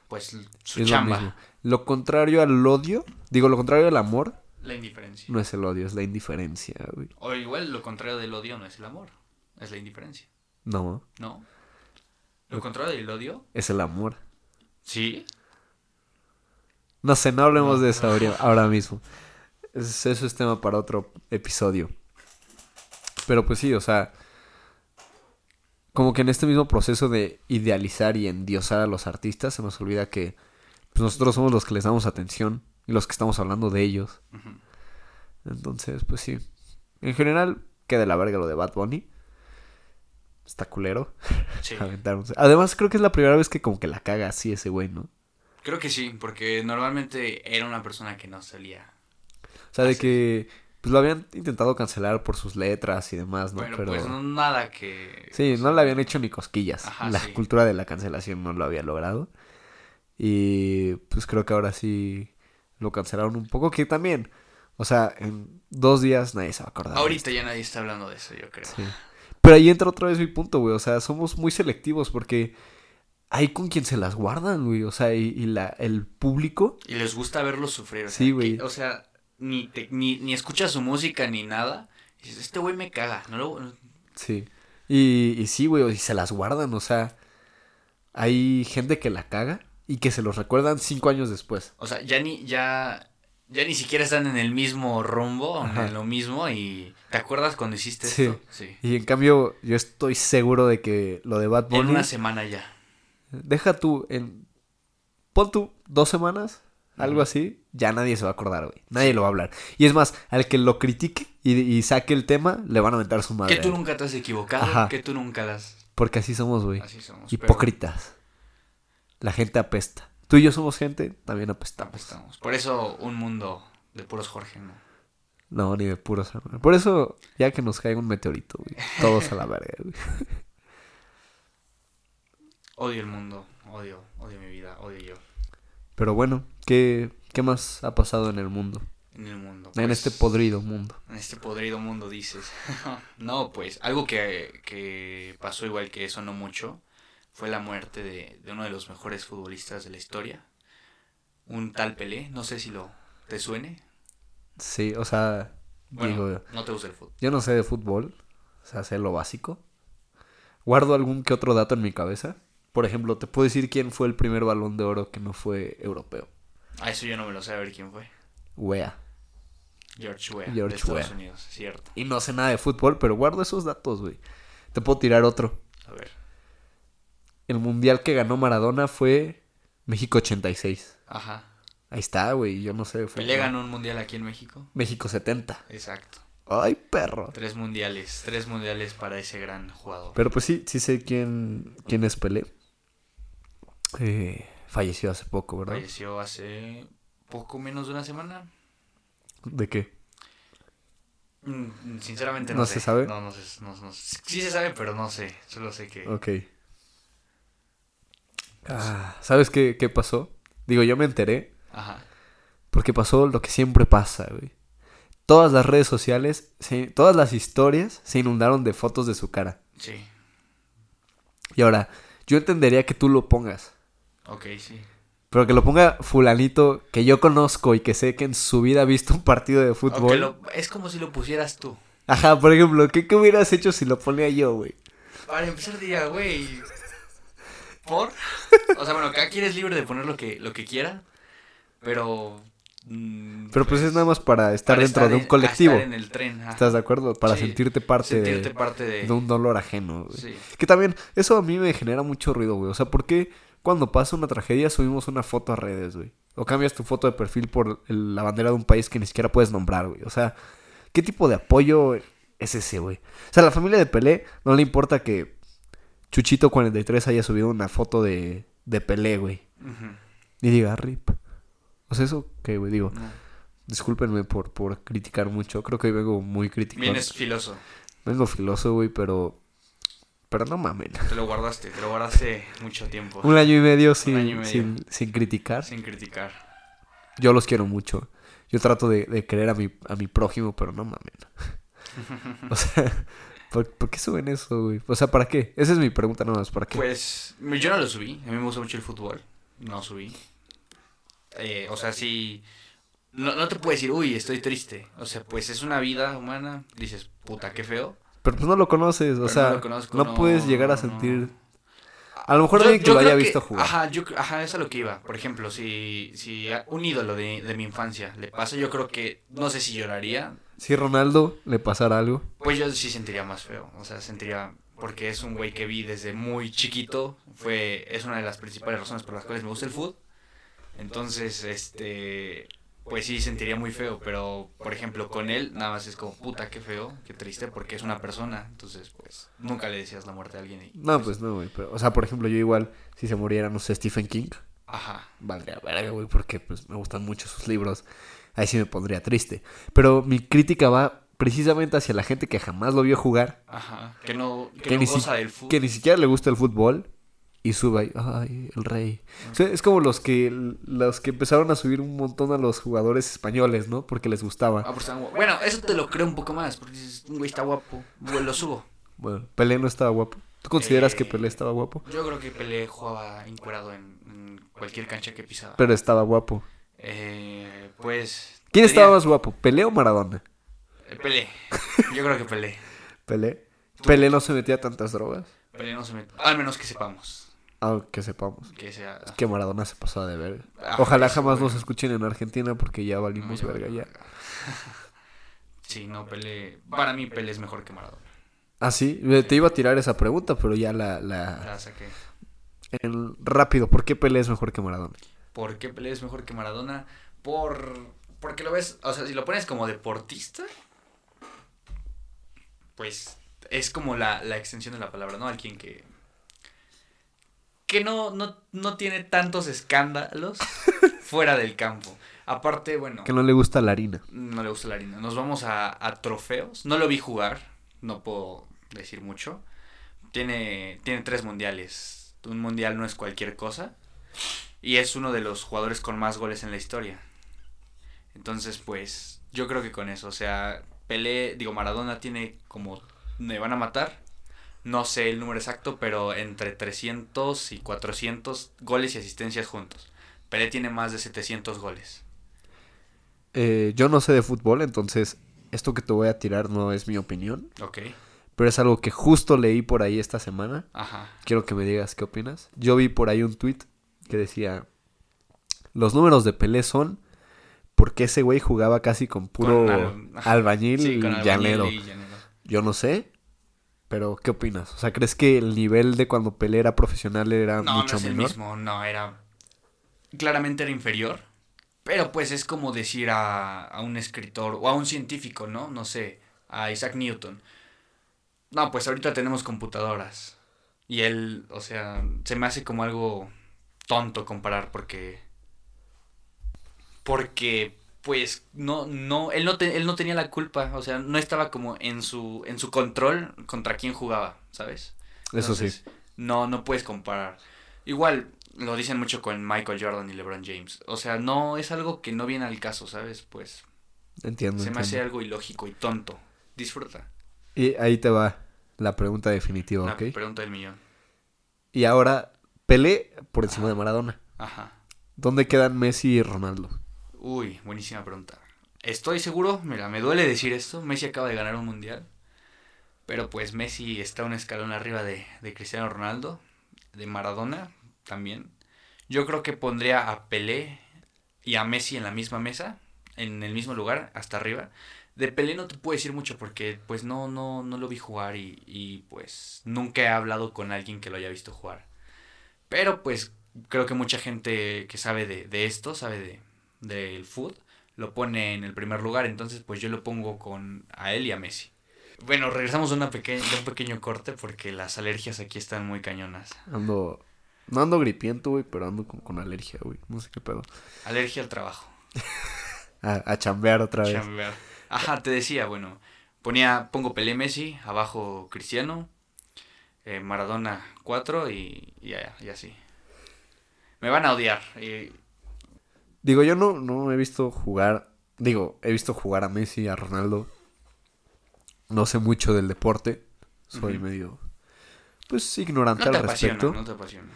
pues, su es lo chamba. Lo contrario al odio, digo, lo contrario al amor, La indiferencia. no es el odio, es la indiferencia, güey. O igual lo contrario del odio no es el amor. Es la indiferencia. No, ¿No? Lo contrario del odio. es el amor. Sí. No sé, no hablemos de eso ahora, mismo. Es- eso es tema para otro episodio. Pero pues sí, o sea, como que en este mismo proceso de idealizar y endiosar a los artistas, se nos olvida que pues, nosotros somos los que les damos atención y los que estamos hablando de ellos. Entonces, pues sí. En general, queda de la verga lo de Bad Bunny. Está culero. Sí. Además, creo que es la primera vez que como que la caga así ese güey, ¿no? Creo que sí, porque normalmente era una persona que no salía. O sea, de que pues lo habían intentado cancelar por sus letras y demás, ¿no? Bueno, Pero pues no, nada que... sí, no le habían hecho ni cosquillas. Ajá, la sí. cultura de la cancelación no lo había logrado. Y pues creo que ahora sí lo cancelaron un poco, que también, o sea, en dos días nadie se va a acordar. Ahorita ya nadie está hablando de eso, yo creo. Sí. Pero ahí entra otra vez mi punto, güey. O sea, somos muy selectivos porque hay con quien se las guardan, güey. O sea, y, y la, el público. Y les gusta verlos sufrir. O sea, Sí, güey. que- O sea, ni, te- ni, ni escuchas su música ni nada. Y dices, este güey me caga. No lo... Sí. Y, y sí, güey, y se las guardan. O sea, hay gente que la caga y que se los recuerdan cinco años después. O sea, ya ni, ya, ya ni siquiera están en el mismo rumbo, Ajá. en lo mismo. Y ¿te acuerdas cuando hiciste Sí. esto? Sí. Y en cambio, yo estoy seguro de que lo de Bad En una semana ya. Deja tú, en. Pon tú dos semanas, algo así, ya nadie se va a acordar, güey. Nadie lo va a hablar. Y es más, al que lo critique y, y saque el tema, le van a aventar su madre. Que tú nunca te has equivocado, Ajá. que tú nunca las... Porque así somos, güey. Así somos. Hipócritas. La gente apesta. Tú y yo somos gente, también apestamos. apestamos. Por eso un mundo de puros Jorge, ¿no? No, ni de puros. Por eso, ya que nos caiga un meteorito, güey. Todos a la verga, güey. Odio el mundo, odio, odio mi vida, odio yo Pero bueno, ¿qué, ¿qué más ha pasado en el mundo? en el mundo. En Pues, este podrido mundo. En este podrido mundo dices. no, pues algo que, que pasó igual que eso no mucho fue la muerte de, de uno de los mejores futbolistas de la historia. Un tal Pelé, no sé si lo te suene. Sí, o sea, Bueno, digo, no te gusta el fútbol. yo no sé de fútbol. O sea, sé lo básico. Guardo algún que otro dato en mi cabeza. Por ejemplo, te puedo decir quién fue el primer balón de oro que no fue europeo. Ah, eso yo no me lo sé, a ver quién fue. Wea. George George de Estados. Unidos, cierto. Y no sé nada de fútbol, pero guardo esos datos, güey. Te puedo tirar otro. A ver. El mundial que ganó Maradona fue México 86. Ajá. Ahí está, güey. Yo no sé. Pelé ganó un mundial aquí en México. México 70. Exacto. Ay, perro. Tres mundiales, tres mundiales para ese gran jugador. Pero pues sí, sí sé quién, quién es Pelé. Eh, falleció hace poco, ¿verdad? Falleció hace poco menos de una semana. ¿De qué? Mm, Sinceramente no, ¿No sé. se sabe? No, no sé, no- no- sí se sabe, pero no sé. Solo sé que... Ok. Ah, ¿Sabes qué, qué pasó? Digo, yo me enteré Ajá. porque pasó lo que siempre pasa, güey. Todas las redes sociales, se- todas las historias se inundaron de fotos de su cara. Sí. Y ahora, yo entendería que tú lo pongas. Ok, sí. Pero que lo ponga fulanito que yo conozco y que sé que en su vida ha visto un partido de fútbol. lo- es como si lo pusieras tú. Ajá, por ejemplo, ¿qué, ¿qué hubieras hecho si lo ponía yo, güey? Para empezar diría, güey. ¿Por? O sea, bueno, cada quien es libre de poner lo que, lo que quiera. Pero. mm, Pero pues, es nada más para estar para dentro estar de un colectivo. estar en el tren. ajá. ¿Estás de acuerdo? Para Sí, sentirte parte Sentirte de, parte de. de un dolor ajeno, güey. Sí. Que también, eso a mí me genera mucho ruido, güey. O sea, ¿por qué cuando pasa una tragedia subimos una foto a redes, güey? O cambias tu foto de perfil por el- la bandera de un país que ni siquiera puedes nombrar, güey. O sea, ¿qué tipo de apoyo es ese, güey? O sea, a la familia de Pelé no le importa que Chuchito43 haya subido una foto de, de Pelé, güey. Y diga, rip. O sea, eso que, güey, digo, No. discúlpenme por, por criticar mucho. Creo que hoy vengo muy crítico. Vienes filoso. Vengo filoso, güey, pero... Pero no mamen. Te lo guardaste, te lo guardaste mucho tiempo. Un año y medio sin, año y medio. sin, sin criticar. Sin criticar. Yo los quiero mucho. Yo trato de, de querer a mi, a mi prójimo, pero no mamen. o sea, ¿por, por qué suben eso, güey? O sea, ¿para qué? Esa es mi pregunta nada más, ¿para qué? Pues yo no lo subí, a mí me gusta mucho el fútbol, no subí. Eh, o sea, sí, no, no te puedes decir, uy, estoy triste. O sea, pues es una vida humana, dices, puta, qué feo. Pero pues no lo conoces, o pero sea, no no, puedes llegar a sentir... A lo mejor Yo- alguien que lo haya visto jugar. Ajá, yo, ajá, es a lo que iba. Por ejemplo, si, si un ídolo de, de mi infancia le pasa, yo creo que, no sé si lloraría, Si Ronaldo le pasara algo, pues yo sí sentiría más feo. O sea, sentiría, porque es un güey que vi desde muy chiquito, fue, es una de las principales razones por las cuales me gusta el fútbol. Entonces, este, pues sí sentiría muy feo, pero por ejemplo con él nada más es como puta, qué feo, qué triste, porque es una persona, entonces pues nunca le decías la muerte a alguien. Y, no, pues no, güey. Pero, o sea, por ejemplo, yo igual, si se muriera, no sé, Stephen King, Ajá, valdría verga, güey, porque pues me gustan mucho sus libros. Ahí sí me pondría triste. Pero mi crítica va precisamente hacia la gente que jamás lo vio jugar, ajá, que no, que, Que no ni si- goza del fútbol. que ni siquiera le gusta el fútbol y sube ahí, ay, el rey. O sea, es como los que los que empezaron a subir un montón a los jugadores españoles, ¿no? Porque les gustaba. Ah, pues, bueno, eso te lo creo un poco más, porque dices, un güey está guapo, güey, lo subo. Bueno, Pelé no estaba guapo. ¿Tú consideras que Eh, Pelé estaba guapo? Yo creo que Pelé jugaba encuerado en, en cualquier cancha que pisaba. Pero estaba guapo. Eh, pues. ¿Quién estaba más guapo, Pelé o Maradona? Eh, Pelé. Yo creo que Pelé. Pelé. Tú- Pelé no se metía a tantas drogas. Pelé no se mete. Al menos que sepamos. Aunque sepamos. Que sea. Que Maradona se pasaba de verga. Ah, Ojalá eso, jamás güey. nos escuchen en Argentina porque ya valimos No, ya verga ya. verga. Sí, no, Pelé. Para mí, Pelé es mejor que Maradona. Ah, sí, te iba a tirar esa pregunta, pero ya la, la... La saqué. rápido, ¿por qué Pelé es mejor que Maradona? ¿Por qué Pelé es mejor que Maradona? Por. Porque lo ves. O sea, si lo pones como deportista. Pues. Es como la, la extensión de la palabra, ¿no? Alguien que. Que no, no, no tiene tantos escándalos fuera del campo. Aparte, bueno. Que no le gusta la harina. No le gusta la harina. Nos vamos a, a trofeos. No lo vi jugar. No puedo decir mucho. Tiene, tiene tres mundiales. Un mundial no es cualquier cosa. Y es uno de los jugadores con más goles en la historia. Entonces, pues, yo creo que con eso. O sea, Pelé, digo, Maradona tiene como... Me van a matar. No sé el número exacto, pero entre 300 y 400 goles y asistencias juntos. Pelé tiene más de 700 goles. Eh, yo no sé de fútbol, entonces esto que te voy a tirar no es mi opinión, Ok. pero es algo que justo leí por ahí esta semana. Ajá. Quiero que me digas qué opinas. Yo vi por ahí un tweet que decía, los números de Pelé son porque ese güey jugaba casi con puro Con al- ajá. albañil Sí, y con albañil llanero. y llanero. Yo no sé, pero ¿qué opinas? O sea, ¿crees que el nivel de cuando Pelé era profesional era No, mucho no es el menor? mismo, no, era... Claramente era inferior, pero pues es como decir a, a un escritor o a un científico, ¿no? No sé, a Isaac Newton. No, pues ahorita tenemos computadoras. Y él, o sea, se me hace como algo tonto comparar porque... Porque, pues, no, no, él no, te- él no tenía la culpa, o sea, no estaba como en su, en su control contra quién jugaba, ¿sabes? Eso sí. No, no puedes comparar. Igual, lo dicen mucho con Michael Jordan y LeBron James. O sea, no es algo que no viene al caso, ¿sabes? Pues Entiendo. se me hace algo ilógico y tonto. Disfruta. Y ahí te va la pregunta definitiva, La ¿ok? pregunta del millón. Y ahora, Pelé por encima de Maradona. Ajá. ¿Dónde quedan Messi y Ronaldo? Uy, buenísima pregunta. Estoy seguro, mira, me duele decir esto. Messi acaba de ganar un mundial. Pero pues Messi está un escalón arriba de, de Cristiano Ronaldo. De Maradona también. Yo creo que pondría a Pelé y a Messi en la misma mesa. En el mismo lugar, hasta arriba. De Pelé no te puedo decir mucho porque pues no, no, no lo vi jugar y, y pues nunca he hablado con alguien que lo haya visto jugar. Pero pues creo que mucha gente que sabe de, de esto, sabe de, del food, lo pone en el primer lugar. Entonces, pues yo lo pongo con a él y a Messi. Bueno, regresamos a una un pequeño corte porque las alergias aquí están muy cañonas. Ando. No ando gripiento, güey, pero ando con, con alergia, güey. No sé qué pedo. Alergia al trabajo. A, a chambear otra vez. Chambear. Ajá, te decía, bueno, ponía, pongo Pelé Messi, abajo Cristiano, eh, Maradona 4 y, y, ya- y así. Me van a odiar. y- Digo, yo no, no he visto jugar. Digo, he visto jugar a Messi, a Ronaldo. No sé mucho del deporte. Soy medio. Pues ignorante no te al apasiona, respecto. no te apasiona.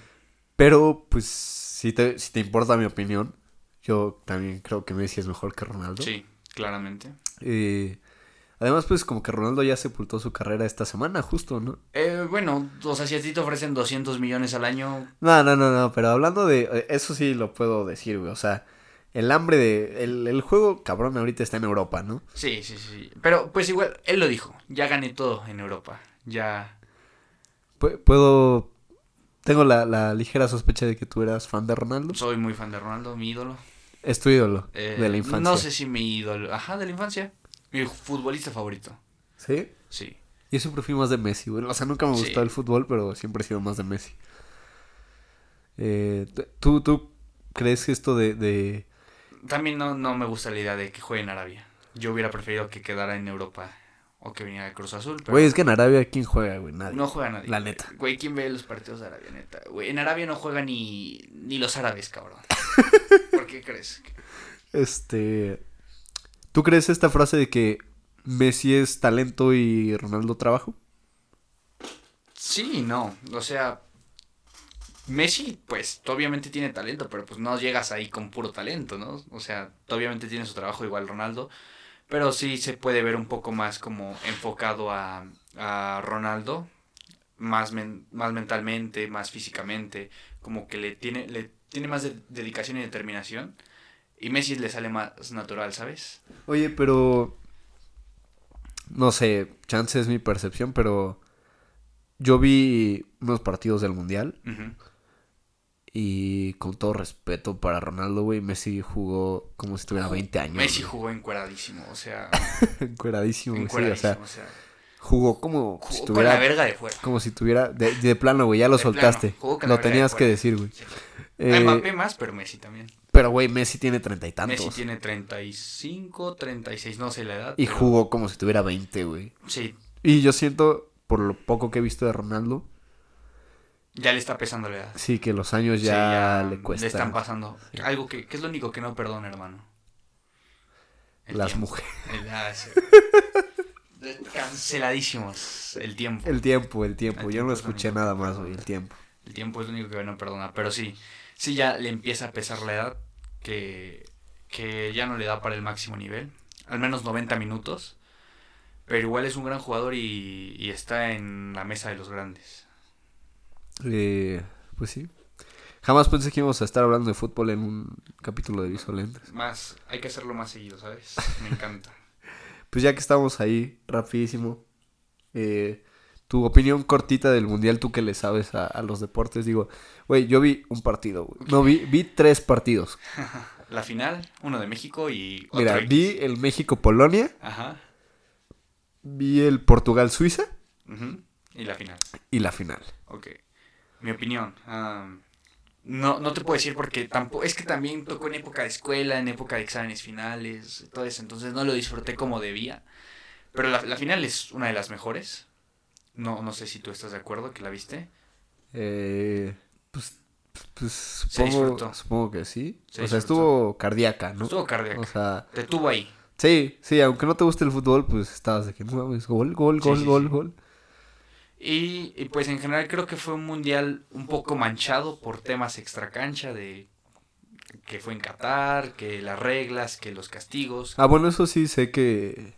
Pero, pues, si te, si te importa mi opinión, yo también creo que Messi es mejor que Ronaldo. Sí, claramente. Eh, además, pues, como que Ronaldo ya sepultó su carrera esta semana, justo, ¿no? Eh, bueno, o sea, si a ti te ofrecen 200 millones al año, No, no, no, no, pero hablando de. eh, Eso sí lo puedo decir, güey. O sea, el hambre de. El, el juego, cabrón, ahorita está en Europa, ¿no? sí, sí, sí. Pero pues igual, él lo dijo, ya gané todo en Europa. Ya... Pu- Puedo. Tengo la, la ligera sospecha de que tú eras fan de Ronaldo. Soy muy fan de Ronaldo, mi ídolo. Es tu ídolo Eh, de la infancia. No sé si mi ídolo. Ajá, de la infancia. Mi futbolista favorito. ¿Sí? Sí. Yo siempre fui más de Messi, güey. O sea, nunca me Sí. gustó el fútbol, pero siempre he sido más de Messi. Eh, ¿tú, ¿Tú crees que esto de, de- También no, no me gusta la idea de que juegue en Arabia. Yo hubiera preferido que quedara en Europa o que viniera de Cruz Azul. Pero Güey, es que en Arabia, ¿quién juega, güey? Nadie. no juega nadie. La neta. Güey, ¿quién ve los partidos de Arabia, neta? Güey, en Arabia no juegan ni, ni los árabes, cabrón. ¿Por qué crees? Este. ¿Tú crees esta frase de que Messi es talento y Ronaldo trabajo? Sí, no. O sea, Messi, pues, obviamente tiene talento, pero pues no llegas ahí con puro talento, ¿no? O sea, obviamente tiene su trabajo igual Ronaldo, pero sí se puede ver un poco más como enfocado a, a Ronaldo, más, men- más mentalmente, más físicamente, como que le tiene, le tiene más de- dedicación y determinación. Y Messi le sale más natural, ¿sabes? Oye, pero. No sé, chance es mi percepción, pero. Yo vi unos partidos del mundial. Y con todo respeto para Ronaldo, güey, Messi jugó como si tuviera 20 años. Messi güey. jugó encueradísimo, o sea, Encueradísimo, güey, sí, o encueradísimo, sea, o sea, jugó como jugó si con tuviera. la verga de fuera. Como si tuviera. De, de plano, güey, ya lo De soltaste. con Lo de tenías que decir, güey. Sí. Eh, más, pero Messi también. Pero, güey, Messi tiene treinta y tantos. Messi tiene 35, 36, no sé la edad. Y pero jugó como si tuviera 20, güey. Sí, Y yo siento, por lo poco que he visto de Ronaldo, ya le está pesando la edad. sí que los años Sí, ya, le cuesta. están pasando. Algo que, que es lo único que no perdona, hermano. El Las tiempo. mujeres. El- ah. Canceladísimos. El tiempo. El tiempo, el tiempo. El Yo tiempo no escuché nada más, güey, el tiempo. El tiempo es lo único que no perdona. Pero sí, sí ya le empieza a pesar la edad que, que ya no le da para el máximo nivel. Al menos 90 minutos. Pero igual es un gran jugador y, y está en la mesa de los grandes. Eh, pues sí. Jamás pensé que íbamos a estar hablando de fútbol en un capítulo de Visualentes. Más, hay que hacerlo más seguido, ¿sabes? Me encanta. Pues ya que estamos ahí, rapidísimo. eh, tu opinión cortita del mundial, tú que le sabes a, a los deportes. Digo, güey, yo vi un partido, güey. No, vi, vi tres partidos. La final, uno de México y otro Mira, vi el México-Polonia, Ajá. vi el Portugal-Suiza Y la final. y la final. Ok. Mi opinión. no, no te puedo decir porque tampoco. Es que también tocó en época de escuela, en época de exámenes finales, todo eso. Entonces no lo disfruté como debía. Pero la, la final es una de las mejores. No, no sé si tú estás de acuerdo que la viste. Eh, pues, pues supongo, supongo que sí. Se o sea, disfrutó. estuvo cardíaca, ¿no? Estuvo cardíaca. O sea, Te tuvo ahí. sí, sí, aunque no te guste el fútbol, pues estabas de que no mames, gol, gol, Sí, gol, sí, gol, sí. gol. Y, y, pues en general creo que fue un mundial un poco manchado por temas extracancha de que fue en Qatar, que las reglas, que los castigos. Ah, bueno, eso sí sé que,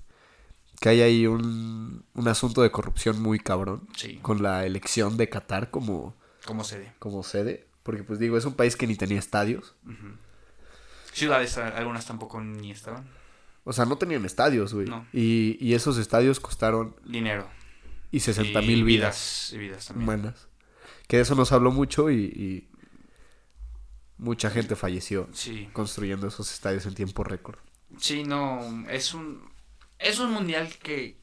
que hay ahí un, un asunto de corrupción muy cabrón Sí, con la elección de Qatar como, como se dé. como sede. Porque, pues digo, es un país que ni tenía estadios. Ciudades algunas tampoco ni estaban. O sea, no tenían estadios, güey. No. Y, y esos estadios costaron Dinero. y 60 Y mil vidas. Y vidas también. humanas. Que de eso nos habló mucho y, y mucha gente falleció Sí, construyendo esos estadios en tiempo récord. sí, no, es un, es un mundial que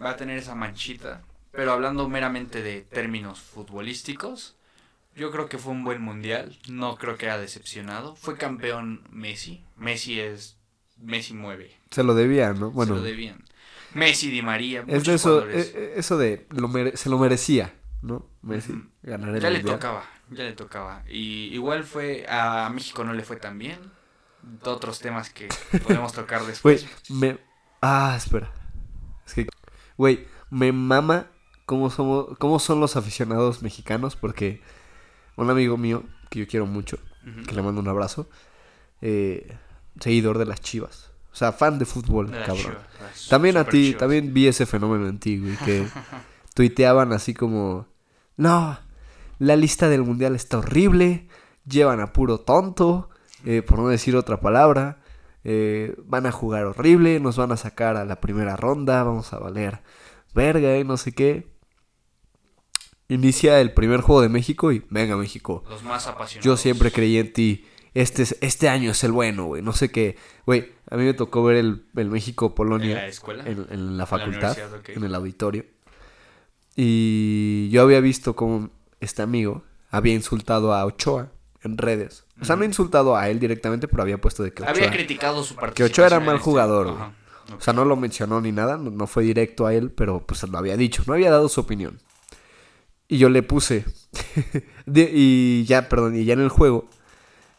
va a tener esa manchita, pero hablando meramente de términos futbolísticos, yo creo que fue un buen mundial, no creo que haya decepcionado, fue campeón Messi, Messi es, Messi mueve, Se lo debía, ¿no? se Bueno, lo debían. Messi, Di María, es de eso, jugadores. eh, eh, eso de lo mere- se lo merecía, ¿no? Messi ganar el Ya le tocaba, ya le tocaba. Y igual fue, a México no le fue tan bien. Otros temas que podemos tocar después. me Ah, espera. Es que güey, me mama cómo somos cómo son los aficionados mexicanos porque un amigo mío que yo quiero mucho, que le mando un abrazo, eh, seguidor de las Chivas. O sea, fan de fútbol, De cabrón. Chivas, las También a ti, Chivas. también vi ese fenómeno en ti, güey, que tuiteaban así como, no, la lista del mundial está horrible, llevan a puro tonto, eh, por no decir otra palabra, eh, van a jugar horrible, nos van a sacar a la primera ronda, vamos a valer verga y no sé qué. Inicia el primer juego de México y venga México, Los más apasionados. yo siempre creí en ti. Este, es- este año es el bueno, güey. No sé qué. Güey, a mí me tocó ver el, el ¿En México-Polonia la escuela? en, en la facultad, universidad, ok. en el auditorio. Y yo había visto como este amigo había insultado a Ochoa en redes. O sea, no insultado a él directamente, pero había puesto de que Había Ochoa... criticado su Que participación. Ochoa era mal este- jugador, güey. O sea, no lo mencionó ni nada, no, no fue directo a él, pero pues lo había dicho, no había dado su opinión. Y yo le puse, de- y ya, perdón, y ya en el juego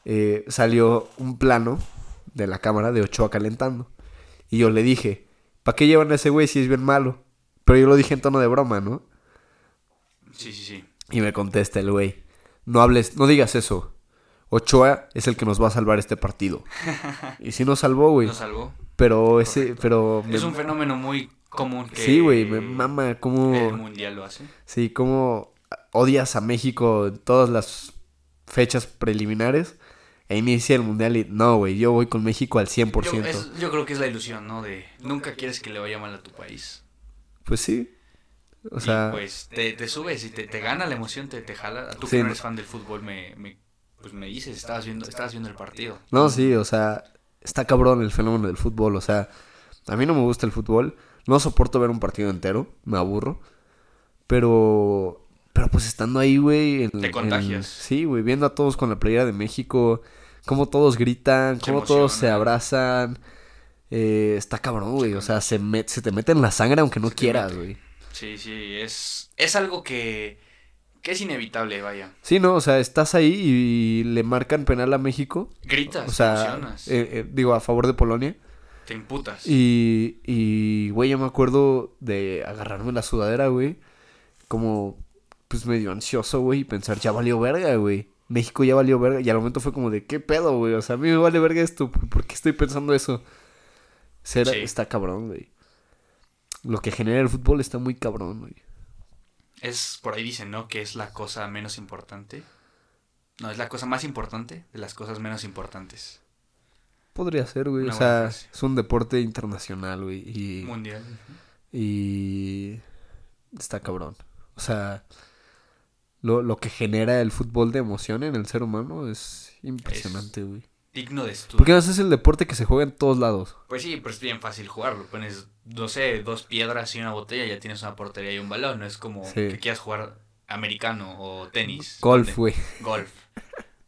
eh, salió un plano de la cámara de Ochoa calentando. Y yo le dije, ¿para qué llevan a ese güey si es bien malo? Pero yo lo dije en tono de broma, ¿no? Sí, sí, sí. Y me contesta el güey, no hables, no digas eso. Ochoa es el que nos va a salvar este partido. y sí nos salvó, güey. Nos salvó. Pero ese, pero... me- Es un fenómeno muy común que Sí, güey, me mama el cómo... mundial lo hace. Sí, cómo odias a México en todas las fechas preliminares e inicia el mundial y no, güey, yo voy con México al 100%. Yo, es- yo creo que es la ilusión, ¿no? De nunca quieres que le vaya mal a tu país. Pues sí. O y sea, pues te, te subes y te, te gana la emoción, te, te jala. Tú Sí, que no- eres fan del fútbol, me, me, pues me dices, estabas viendo, estabas viendo el partido. no, sí, o sea, está cabrón el fenómeno del fútbol, o sea, a mí no me gusta el fútbol, no soporto ver un partido entero, me aburro, pero pero pues estando ahí, güey, Te en- contagias. sí, güey, viendo a todos con la playera de México, cómo todos gritan, Se cómo todos se abrazan. eh, está cabrón, güey. O sea, se, met- se te mete en la sangre aunque no quieras, güey. Sí, sí, es, es algo que, que es inevitable, vaya. Sí, no, o sea, estás ahí y le marcan penal a México. Gritas, O sea, eh, eh, digo, a favor de Polonia. te imputas. Y, y, güey, yo me acuerdo de agarrarme la sudadera, güey. Como, pues medio ansioso, güey. Y pensar, ya valió verga, güey. México ya valió verga. Y al momento fue como de, ¿qué pedo, güey? O sea, a mí me vale verga esto. ¿Por por qué estoy pensando eso? Será, Sí. Está cabrón, güey. Lo que genera el fútbol está muy cabrón, güey. Es, por ahí dicen, ¿no? Que es la cosa menos importante. No, es la cosa más importante de las cosas menos importantes. Podría ser, güey. Una O sea, es un deporte internacional, güey. Y, Mundial. y está cabrón. O sea, lo, lo que genera el fútbol de emoción en el ser humano es impresionante, güey. Digno de estudio. Porque además es el deporte que se juega en todos lados. Pues sí, pero es bien fácil jugarlo. Pones, no sé, dos piedras y una botella ya tienes una portería y un balón. No es como Sí. que quieras jugar americano o tenis. Golf, güey. Golf.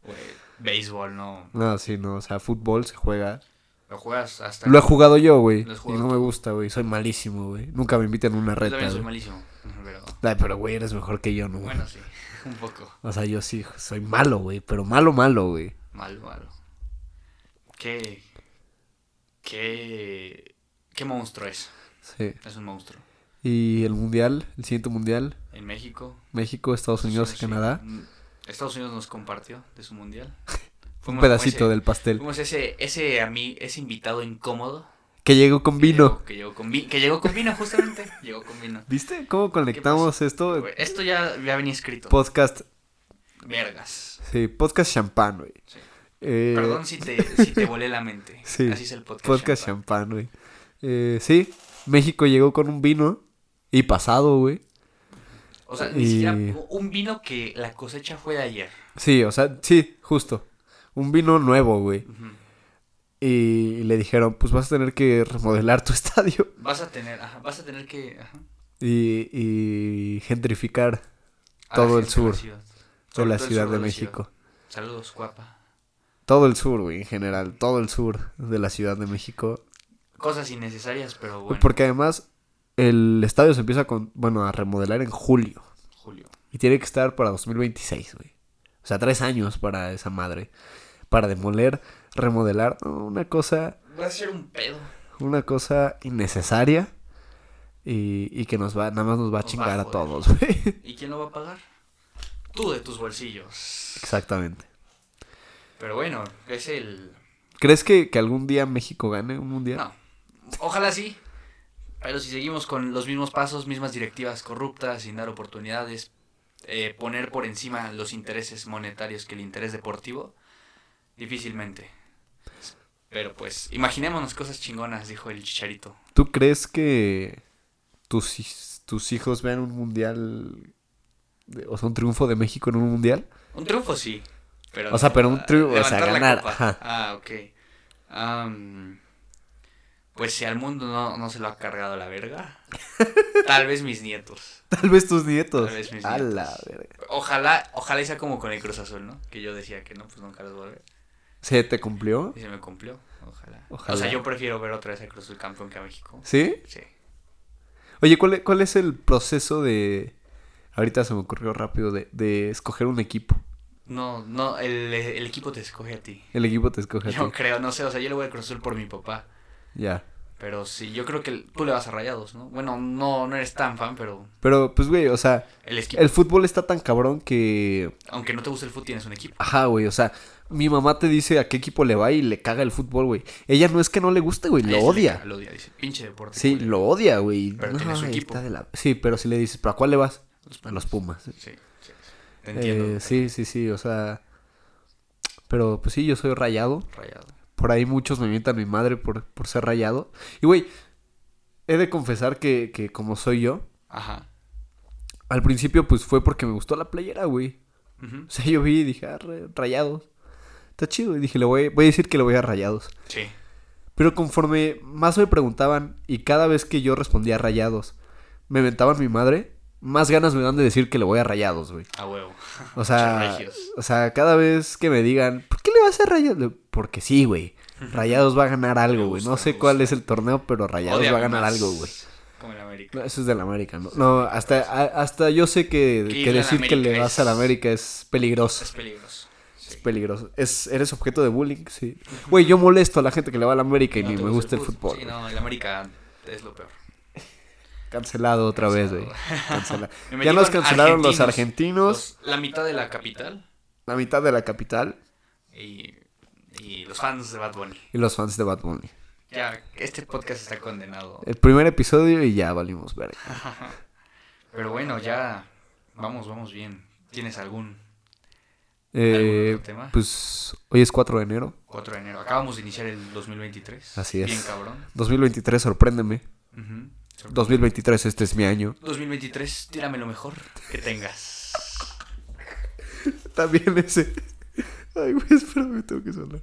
Güey, béisbol, no. No, sí, no. O sea, fútbol se juega. Lo juegas hasta... Lo he jugado yo, güey. Y no me gusta, güey. Soy malísimo, güey. Nunca me invitan a una Yo reta, también soy malísimo. Pero, Ay, pero, güey, eres mejor que yo, ¿no? bueno, sí. Un poco. O sea, yo sí soy malo, güey. Pero malo, malo, güey. Malo, malo. Qué... Qué... Qué monstruo es. Sí. Es un monstruo. Y el mundial, el siguiente mundial, En México. México, Estados Unidos y Canadá. mm, Estados Unidos nos compartió de su mundial. Un pedacito ese- del pastel. Fuimos ese, ese, a mí, ese invitado incómodo. Que llegó con que vino. llegó- Que llegó con, vi- que llegó con vino, justamente. llegó con vino. ¿Viste cómo conectamos esto? Esto ya, ya venía escrito. Podcast, Vergas. sí, podcast champán, güey. Sí. Eh, Perdón si te, si te volé la mente. Sí, Así es el podcast. Podcast champán. güey. Eh, sí, México llegó con un vino y pasado, güey. O sea, ni Y- siquiera un vino que la cosecha fue de ayer. Sí, o sea, sí, justo. Un vino nuevo, güey. Y le dijeron, pues vas a tener que remodelar tu estadio Vas a tener, ajá, vas a tener que ajá, y, y gentrificar a todo el sur la ciudad. de la Ciudad de México. Saludos, guapa. Todo el sur, güey, en general. Todo el sur de la Ciudad de México. Cosas innecesarias, pero bueno. Porque además el estadio se empieza con, bueno, a remodelar en julio. Julio. Y tiene que estar para 2026, güey. O sea, tres años para esa madre. Para demoler, remodelar. no, una cosa, Va a ser un pedo. una cosa innecesaria. Y, y que nos va, nada más nos va a Nos va chingar a a todos, güey. ¿Y quién lo va a pagar? Tú de tus bolsillos. Exactamente. Pero bueno, es el... ¿Crees que, que algún día México gane un mundial? No. Ojalá sí. Pero si seguimos con los mismos pasos, mismas directivas corruptas, sin dar oportunidades, eh, poner por encima los intereses monetarios que el interés deportivo, difícilmente. Pero pues, imaginémonos cosas chingonas, dijo el chicharito. ¿Tú crees que tus, tus hijos vean un mundial, de- o sea, un triunfo de México en un mundial? Un triunfo sí. Pero O sea, pero un triunfo, o sea, ganar, ajá. Ah, ok. Pues si al mundo no, no se lo ha cargado la verga, tal vez mis nietos. Tal vez tus nietos. Tal vez mis A nietos. la verga. Ojalá, ojalá sea como con el Cruz Azul, ¿no? Que yo decía que no, pues nunca los voy a ver. ¿Se te cumplió? Y se me cumplió. Ojalá. Ojalá. O sea, yo prefiero ver otra vez a Cruz Azul campeón que a México. ¿Sí? Sí. Oye, ¿cuál, cuál es el proceso de... Ahorita se me ocurrió rápido de, de escoger un equipo. No, no, el, el equipo te escoge a ti. El equipo te escoge a Yo ti. creo, no sé, o sea, yo le voy a Cruz Azul por mi papá. Ya. Pero sí, yo creo que tú le vas a rayados, ¿no? Bueno, no, no eres tan fan, pero Pero, pues, güey, o sea, el el fútbol está tan cabrón que... Aunque no te guste el fútbol, tienes un equipo. Ajá, güey, o sea, mi mamá te dice a qué equipo le va y le caga el fútbol, güey. Ella no es que no le guste, güey, lo odia. Lo odia, dice. Pinche deporte. Sí, lo odia, güey. Pero tiene su equipo. de la- Sí, pero si le dices, ¿pero a cuál le vas? A los Pumas. Sí, sí. sí. Te entiendo. Eh, sí, sí, sí, o sea... Pero, pues sí, yo soy rayado. Rayado. Por ahí muchos me mientan mi madre por, por ser rayado. Y, güey, he de confesar que, que como soy yo, Ajá. al principio, pues fue porque me gustó la playera, güey. O sea, yo vi y dije, ah, ra- rayados. Está chido. Y dije, le voy, voy a decir que le voy a rayados. Sí. Pero conforme más me preguntaban y cada vez que yo respondía rayados, me mentaban mi madre, más ganas me dan de decir que le voy a rayados, güey. A huevo. O sea, o sea, cada vez que me digan, ¿por qué le vas a rayados? Porque sí, güey. Rayados va a ganar algo, güey. No sé cuál es el torneo, pero Rayados va a ganar más. algo, güey. Como el América. No, eso es del América, ¿no? No, hasta, a- hasta yo sé que, decir que le vas es- al América es peligroso. Es peligroso. Sí. Es peligroso. Es, eres objeto de bullying, sí. Güey, yo molesto a la gente que le va al América y No ni me gusta el fútbol. Sí, güey. no, el América es lo peor. Cancelado otra vez, güey. Ya nos cancelaron los argentinos, Los- la mitad de la capital la mitad de la capital y, y los fans de Bad Bunny. y los fans de Bad Bunny. Ya, este podcast está condenado. El primer episodio y ya valimos ver. Pero bueno, ya vamos, vamos bien. ¿Tienes algún, Eh, algún tema? pues hoy es 4 de enero. 4 de enero. Acabamos de iniciar el 2023. Así es. Bien cabrón. 2023, sorpréndeme. Ujú. 2023, este es mi año. 2023, tírame lo mejor que tengas. También ese. Ay, güey, espérame, tengo que sonar.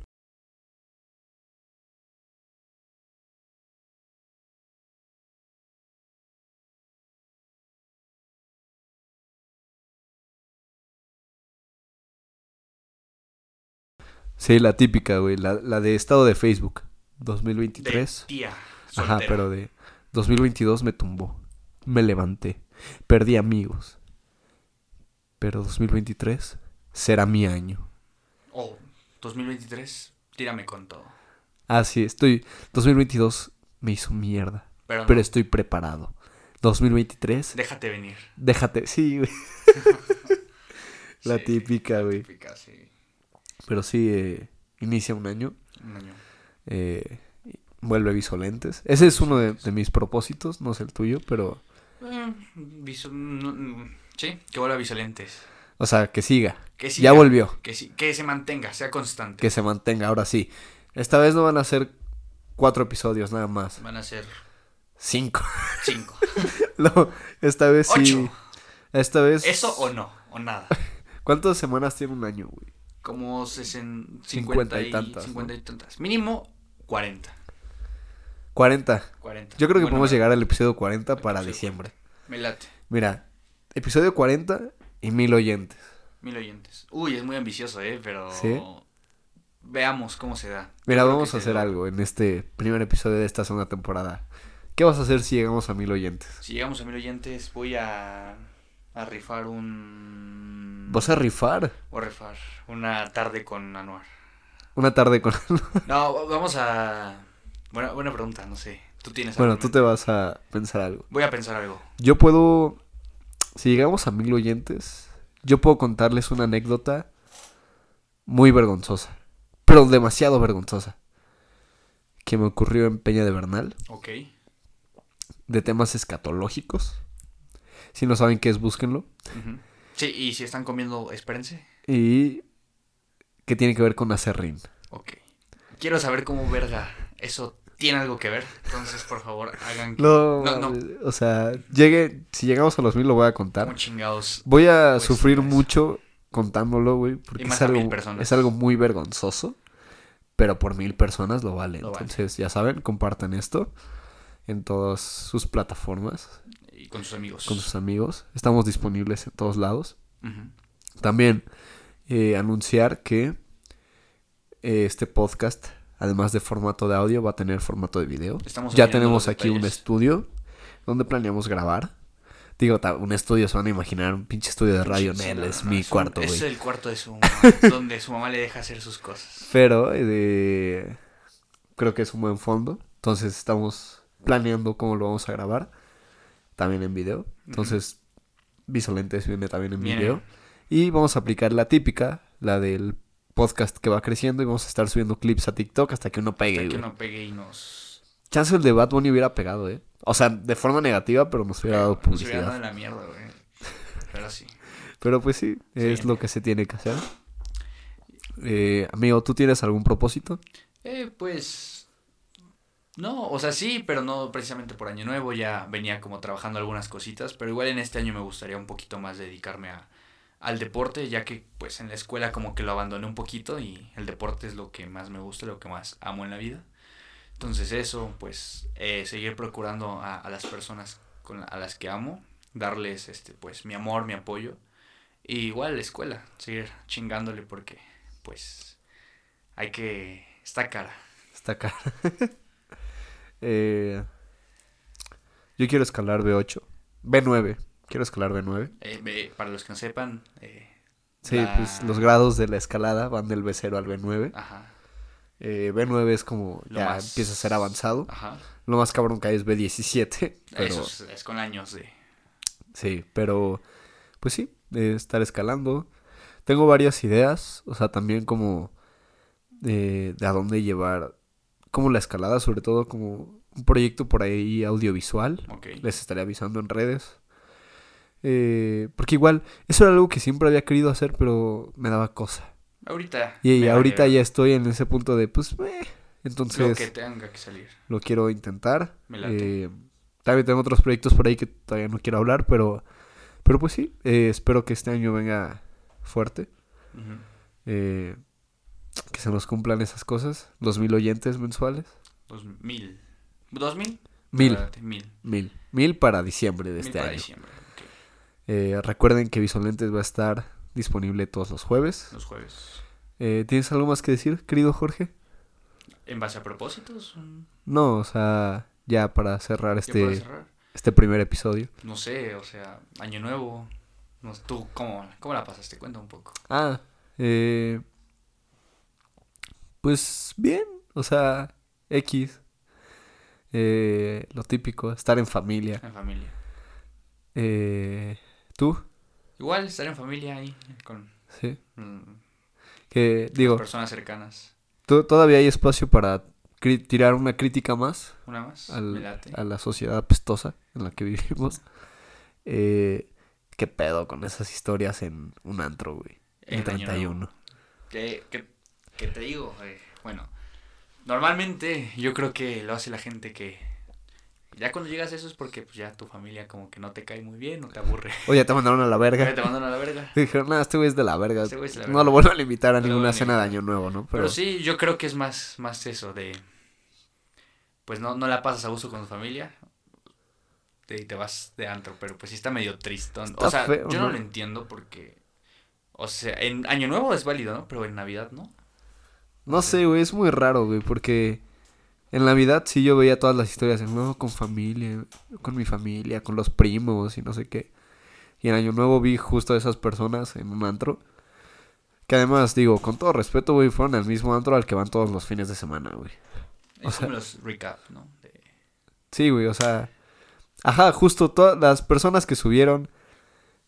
Sí, la típica, güey. La, la de estado de Facebook. De 2023. tía. Ajá, pero de 2022 me tumbó. Me levanté. Perdí amigos. Pero 2023 será mi año. Oh, 2023, tírame con todo. Ah, sí, estoy. 2022 me hizo mierda. Pero, no, Pero estoy preparado. 2023, déjate venir. déjate. Sí, güey. La Sí, típica, la güey. típica, sí. Pero sí, eh, inicia un año. Un año. eh, vuelve visolentes. Ese es uno de, de mis propósitos, no sé el tuyo, pero. Eh, viso- no, no, sí, que vuelva Visolentes. O sea, que siga. Que Ya siga, volvió. Que, sí- que se mantenga, sea constante. Que se mantenga, ahora sí. Esta vez no van a ser cuatro episodios nada más. Van a ser Cinco. cinco. no, esta vez sí. Ocho. Esta vez. ¿Eso o no? O nada. ¿Cuántas semanas tiene un año, güey? Como sesen, 50 50 y y, tantas, 50 y tantas. Mínimo 40. 40. 40. Yo creo que Bueno, podemos llegar al episodio 40 para episodio diciembre. Me late. Mira, episodio 40 y mil oyentes. Mil oyentes. Uy, es muy ambicioso, ¿eh? Pero... ¿Sí? Veamos cómo se da. Mira, creo vamos a hacer algo en este primer episodio de esta segunda temporada. ¿Qué vas a hacer si llegamos a mil oyentes? Si llegamos a mil oyentes, voy a, a rifar un... ¿Vas a rifar? Voy a rifar una tarde con Anuar. Una tarde con... No, vamos a... Buena, buena pregunta, no sé. Tú tienes bueno, tú te vas a pensar algo. Voy a pensar algo. Yo puedo... Si llegamos a mil oyentes, yo puedo contarles una anécdota muy vergonzosa. Pero demasiado vergonzosa. Que me ocurrió en Peña de Bernal. Ok. De temas escatológicos. Si no saben qué es, búsquenlo. Sí, y si están comiendo, espérense. Y... Que tiene que ver con acerrín. Ok. Quiero saber cómo verga eso tiene algo que ver. Entonces, por favor, hagan... que- No, no, o sea, llegue, si llegamos a los mil lo voy a contar. ¿Cómo chingados? Voy a Pues, sufrir eso. mucho contándolo, güey, porque Y más es a algo, mil personas. es algo muy vergonzoso, pero por mil personas lo vale. Lo vale. Entonces, ya saben, compartan esto en todas sus plataformas Y con sus amigos. con sus amigos. Estamos disponibles en todos lados. También eh, anunciar que eh, este podcast, además de formato de audio, va a tener formato de video. Estamos Ya tenemos aquí un estudio donde planeamos grabar. Digo, un estudio, se van a imaginar un pinche estudio de radio. Sí, Nel, no, es no, mi cuarto, Es güey. el cuarto de su mamá, donde su mamá le deja hacer sus cosas. Pero eh, creo que es un buen fondo. Entonces estamos planeando cómo lo vamos a grabar. También en video. Entonces, Visolentes viene también en video. Y vamos a aplicar la típica, la del podcast que va creciendo. Y vamos a estar subiendo clips a TikTok hasta que uno pegue, Hasta que güey. uno pegue y nos... Chance el de Bad Bunny hubiera pegado, ¿eh? O sea, de forma negativa, pero nos hubiera dado Nos hubiera dado publicidad. la mierda, güey. Pero sí. Pero pues sí, es Sí. lo que se tiene que hacer. Eh, amigo, ¿tú tienes algún propósito? Eh, pues... No, o sea, sí, pero no precisamente por Año Nuevo. Ya venía como trabajando algunas cositas. Pero igual en este año me gustaría un poquito más dedicarme a, al deporte, ya que pues en la escuela como que lo abandoné un poquito y el deporte es lo que más me gusta, lo que más amo en la vida. Entonces eso, pues eh, seguir procurando a, a las personas con a las que amo, darles este pues mi amor, mi apoyo. Y igual la escuela, seguir chingándole porque pues hay que... Está cara. Está acá. Eh, yo quiero escalar B8. B9. Quiero escalar B9. Eh, ve- para los que no sepan, eh, Sí, la- pues los grados de la escalada van del B0 al B9. Ajá, Eh, B9 es como Lo ya más- empieza a ser avanzado. ajá. Lo más cabrón que hay es B17. Pero, Eso es, es con años de... Sí, pero pues sí, de estar escalando. Tengo varias ideas, o sea, también como de, de a dónde llevar, como la escalada, sobre todo como un proyecto por ahí audiovisual. Ok. Les estaré avisando en redes. Eh, porque igual, eso era algo que siempre había querido hacer, pero me daba cosa. Ahorita. Y, ahorita ya estoy en ese punto de, pues, eh, Lo entonces que tenga que salir. lo quiero intentar. Me late. Eh, también tengo otros proyectos por ahí que todavía no quiero hablar, pero, pero pues sí, eh, espero que este año venga fuerte, eh, que se nos cumplan esas cosas, los mil oyentes mensuales, Dos mil. ¿Dos mil? mil, Mil. mil, mil para diciembre de Mil este para año. diciembre. Eh, recuerden que Visolentes va a estar disponible todos los jueves. Los jueves. Eh, ¿Tienes algo más que decir, querido Jorge? ¿En base a propósitos? Mm, No, o sea, ya para cerrar ¿ya para este, cerrar? este primer episodio. No sé, o sea, año nuevo. No, ¿Tú cómo, cómo la pasaste? Cuenta un poco. Ah, eh, pues bien, o sea, X. Eh, lo típico, estar en familia. En familia. Eh, ¿Tú? Igual estar en familia ahí con Sí. mm, Que digo, personas cercanas. to- todavía hay espacio para tirar una crítica más Una más. al- a la sociedad apestosa en la que vivimos. Eh, ¿Qué pedo con esas historias en un antro, güey? En En Año 31. ¿Qué, qué, qué te digo? Eh, bueno, normalmente yo creo que lo hace la gente que ya cuando llegas a eso es porque pues, ya tu familia como que no te cae muy bien o te aburre. Oye, te mandaron a la verga. te mandan a la verga. Dijeron, nada, este güey es de la verga. Este es no lo vuelvan a invitar a No ninguna cena de. Año Nuevo, ¿no? Pero, sí, yo creo que es más, más eso de... Pues no, no la pasas a gusto con tu familia. Y te vas de antro, pero pues sí está medio tristón. Está o sea, feo, yo no ¿no? lo entiendo porque... O sea, en Año Nuevo es válido, ¿no? Pero en Navidad no. No sé, güey, es muy raro, güey, porque en Navidad sí yo veía todas las historias nuevo con familia, con mi familia, con los primos y no sé qué. Y en Año Nuevo vi justo a esas personas en un antro. Que además, digo, con todo respeto, güey, fueron al mismo antro al que van todos los fines de semana, güey. O Es sea- como los recap, ¿no? De- Sí, güey, o sea. Ajá, justo todas las personas que subieron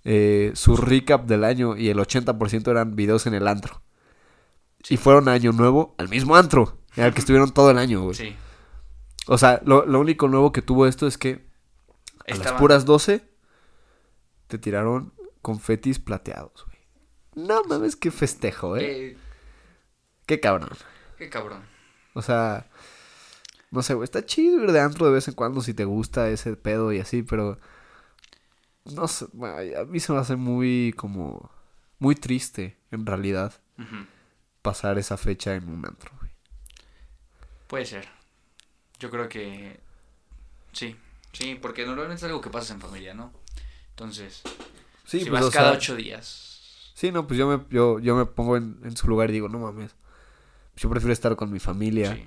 eh, su recap del año y el 80% eran videos en el antro. Y fueron a Año Nuevo al mismo antro, al que estuvieron todo el año, güey. Sí. O sea, lo, lo único nuevo que tuvo esto es que a las puras 12 te tiraron confetis plateados, güey. No mames, qué festejo, ¿eh? Qué, Qué cabrón. qué cabrón. O sea, no sé, güey, está chido ir de antro de vez en cuando si te gusta ese pedo y así, pero no sé, a mí se me hace muy como muy triste en realidad pasar esa fecha en un antro. Puede ser. Yo creo que sí, sí, porque normalmente es algo que pasas en familia, ¿no? Entonces, Sí, si pues, vas cada sea, ocho días, Sí, no, pues yo me, yo, yo me pongo en, en su lugar y digo, no mames. Yo prefiero estar con mi familia, sí,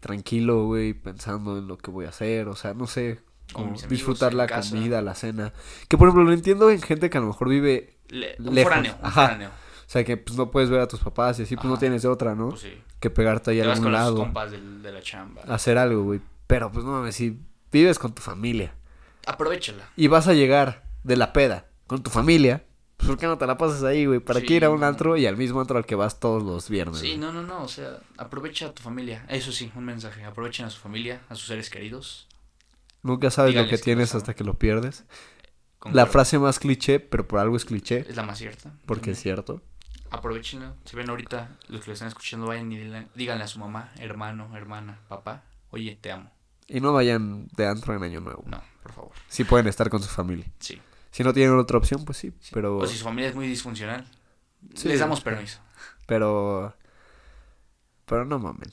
tranquilo, güey, pensando en lo que voy a hacer, o sea, no sé, como disfrutar la casa. comida, la cena. Que por ejemplo lo entiendo en gente que a lo mejor vive, Le- un Lejos, foráneo, un ajá. foráneo. O sea, que pues no puedes ver a tus papás y así, pues no tienes de otra, ¿no? Pues sí. Que pegarte ahí a algún con los lado, compas de la chamba. hacer algo, güey. Pero pues no mames, si vives con tu familia Aprovechala. y vas a llegar de la peda con tu familia, pues ¿por qué no te la pasas ahí, güey? ¿Para Sí, qué ir a un no. antro y al mismo antro al que vas todos los viernes? Sí, güey? no, no, no, o sea, aprovecha a tu familia. Eso sí, un mensaje. Aprovechen a su familia, a sus seres queridos. Nunca sabes lo que que tienes hasta que lo pierdes. La frase más cliché, pero por algo es cliché, es la más cierta. porque es cierto. Aprovechenla. Si ven ahorita, los que lo están escuchando, vayan y díganle, a su mamá, hermano, hermana, papá, oye, te amo. Y no vayan de antro en Año Nuevo. No, por favor. Sí pueden estar con su familia. Sí. Si no tienen otra opción, pues sí. Pero, O si su familia es muy disfuncional, Sí. les damos permiso. pero, pero no mamen.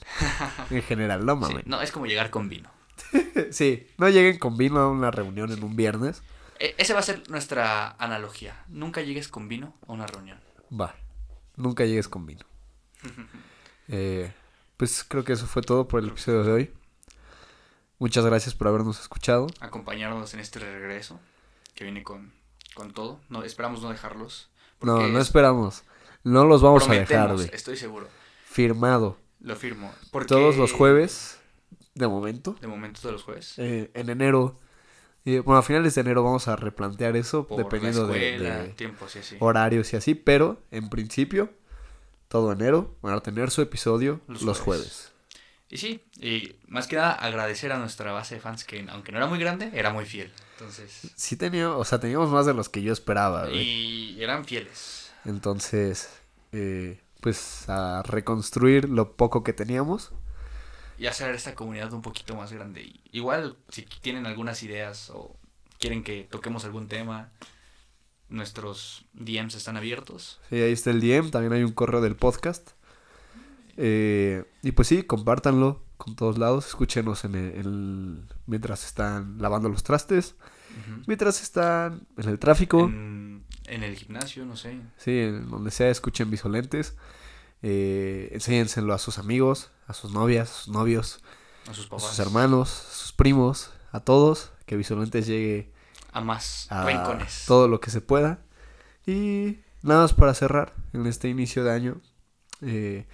En general, no mamen. no, es como llegar con vino. Sí, no lleguen con vino a una reunión en un viernes. E- ese va a ser nuestra analogía. Nunca llegues con vino a una reunión. Va, nunca llegues con vino. Eh, pues creo que eso fue todo por el episodio de hoy. Muchas gracias por habernos escuchado. Acompañarnos en este regreso que viene con, con todo. No, esperamos no dejarlos. No, no es- esperamos. No los vamos a dejar, güey. Estoy seguro. Firmado. Lo firmo. Porque Todos los jueves, de momento. De momento todos los jueves. Eh, en enero. Eh, bueno, a finales de enero vamos a replantear eso, Por dependiendo de- escuela, de, tiempos y así. horarios y así. Pero, en principio, todo enero van a tener su episodio los, Los jueves. jueves. Y sí, y más que nada agradecer a nuestra base de fans que aunque no era muy grande, era muy fiel. Entonces, Sí tenía, o sea, teníamos más de los que yo esperaba, güey. y eran fieles. Entonces, eh, pues a reconstruir lo poco que teníamos. Y hacer esta comunidad un poquito más grande. Y igual, si tienen algunas ideas o quieren que toquemos algún tema, nuestros DMs están abiertos. Sí, ahí está el DM, también hay un correo del podcast. Eh, y pues sí, compártanlo con todos lados, escúchenos en el, el- mientras están lavando los trastes, mientras están en el tráfico, En, en el gimnasio, no sé. sí, en donde sea, escuchen Visolentes, eh, enséñenselo a sus amigos, a sus novias, a sus novios, A sus a papás. sus hermanos, a sus primos, a todos, que Visolentes llegue A más a rincones. todo lo que se pueda. Y nada más para cerrar en este inicio de año. eh,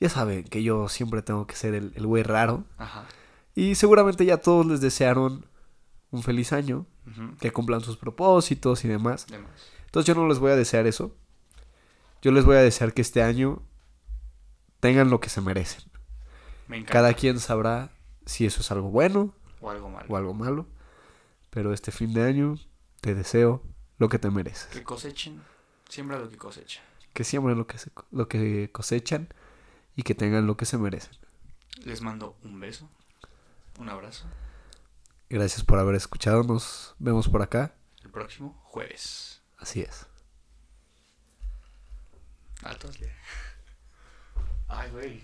ya saben que yo siempre tengo que ser el güey raro. Ajá. Y seguramente ya todos les desearon un feliz año, que cumplan sus propósitos y demás. Demás. Entonces yo no les voy a desear eso. Yo les voy a desear que este año tengan lo que se merecen. Me encanta. Cada quien sabrá si eso es algo bueno O algo malo. o algo malo. Pero este fin de año te deseo lo que te mereces. Que cosechen. Siembra lo que cosecha. que siembren lo que, se- lo que cosechan y que tengan lo que se merecen. Les mando un beso. Un abrazo. Gracias por haber escuchado, nos vemos por acá. El próximo jueves. Así es. Le- Ay, güey.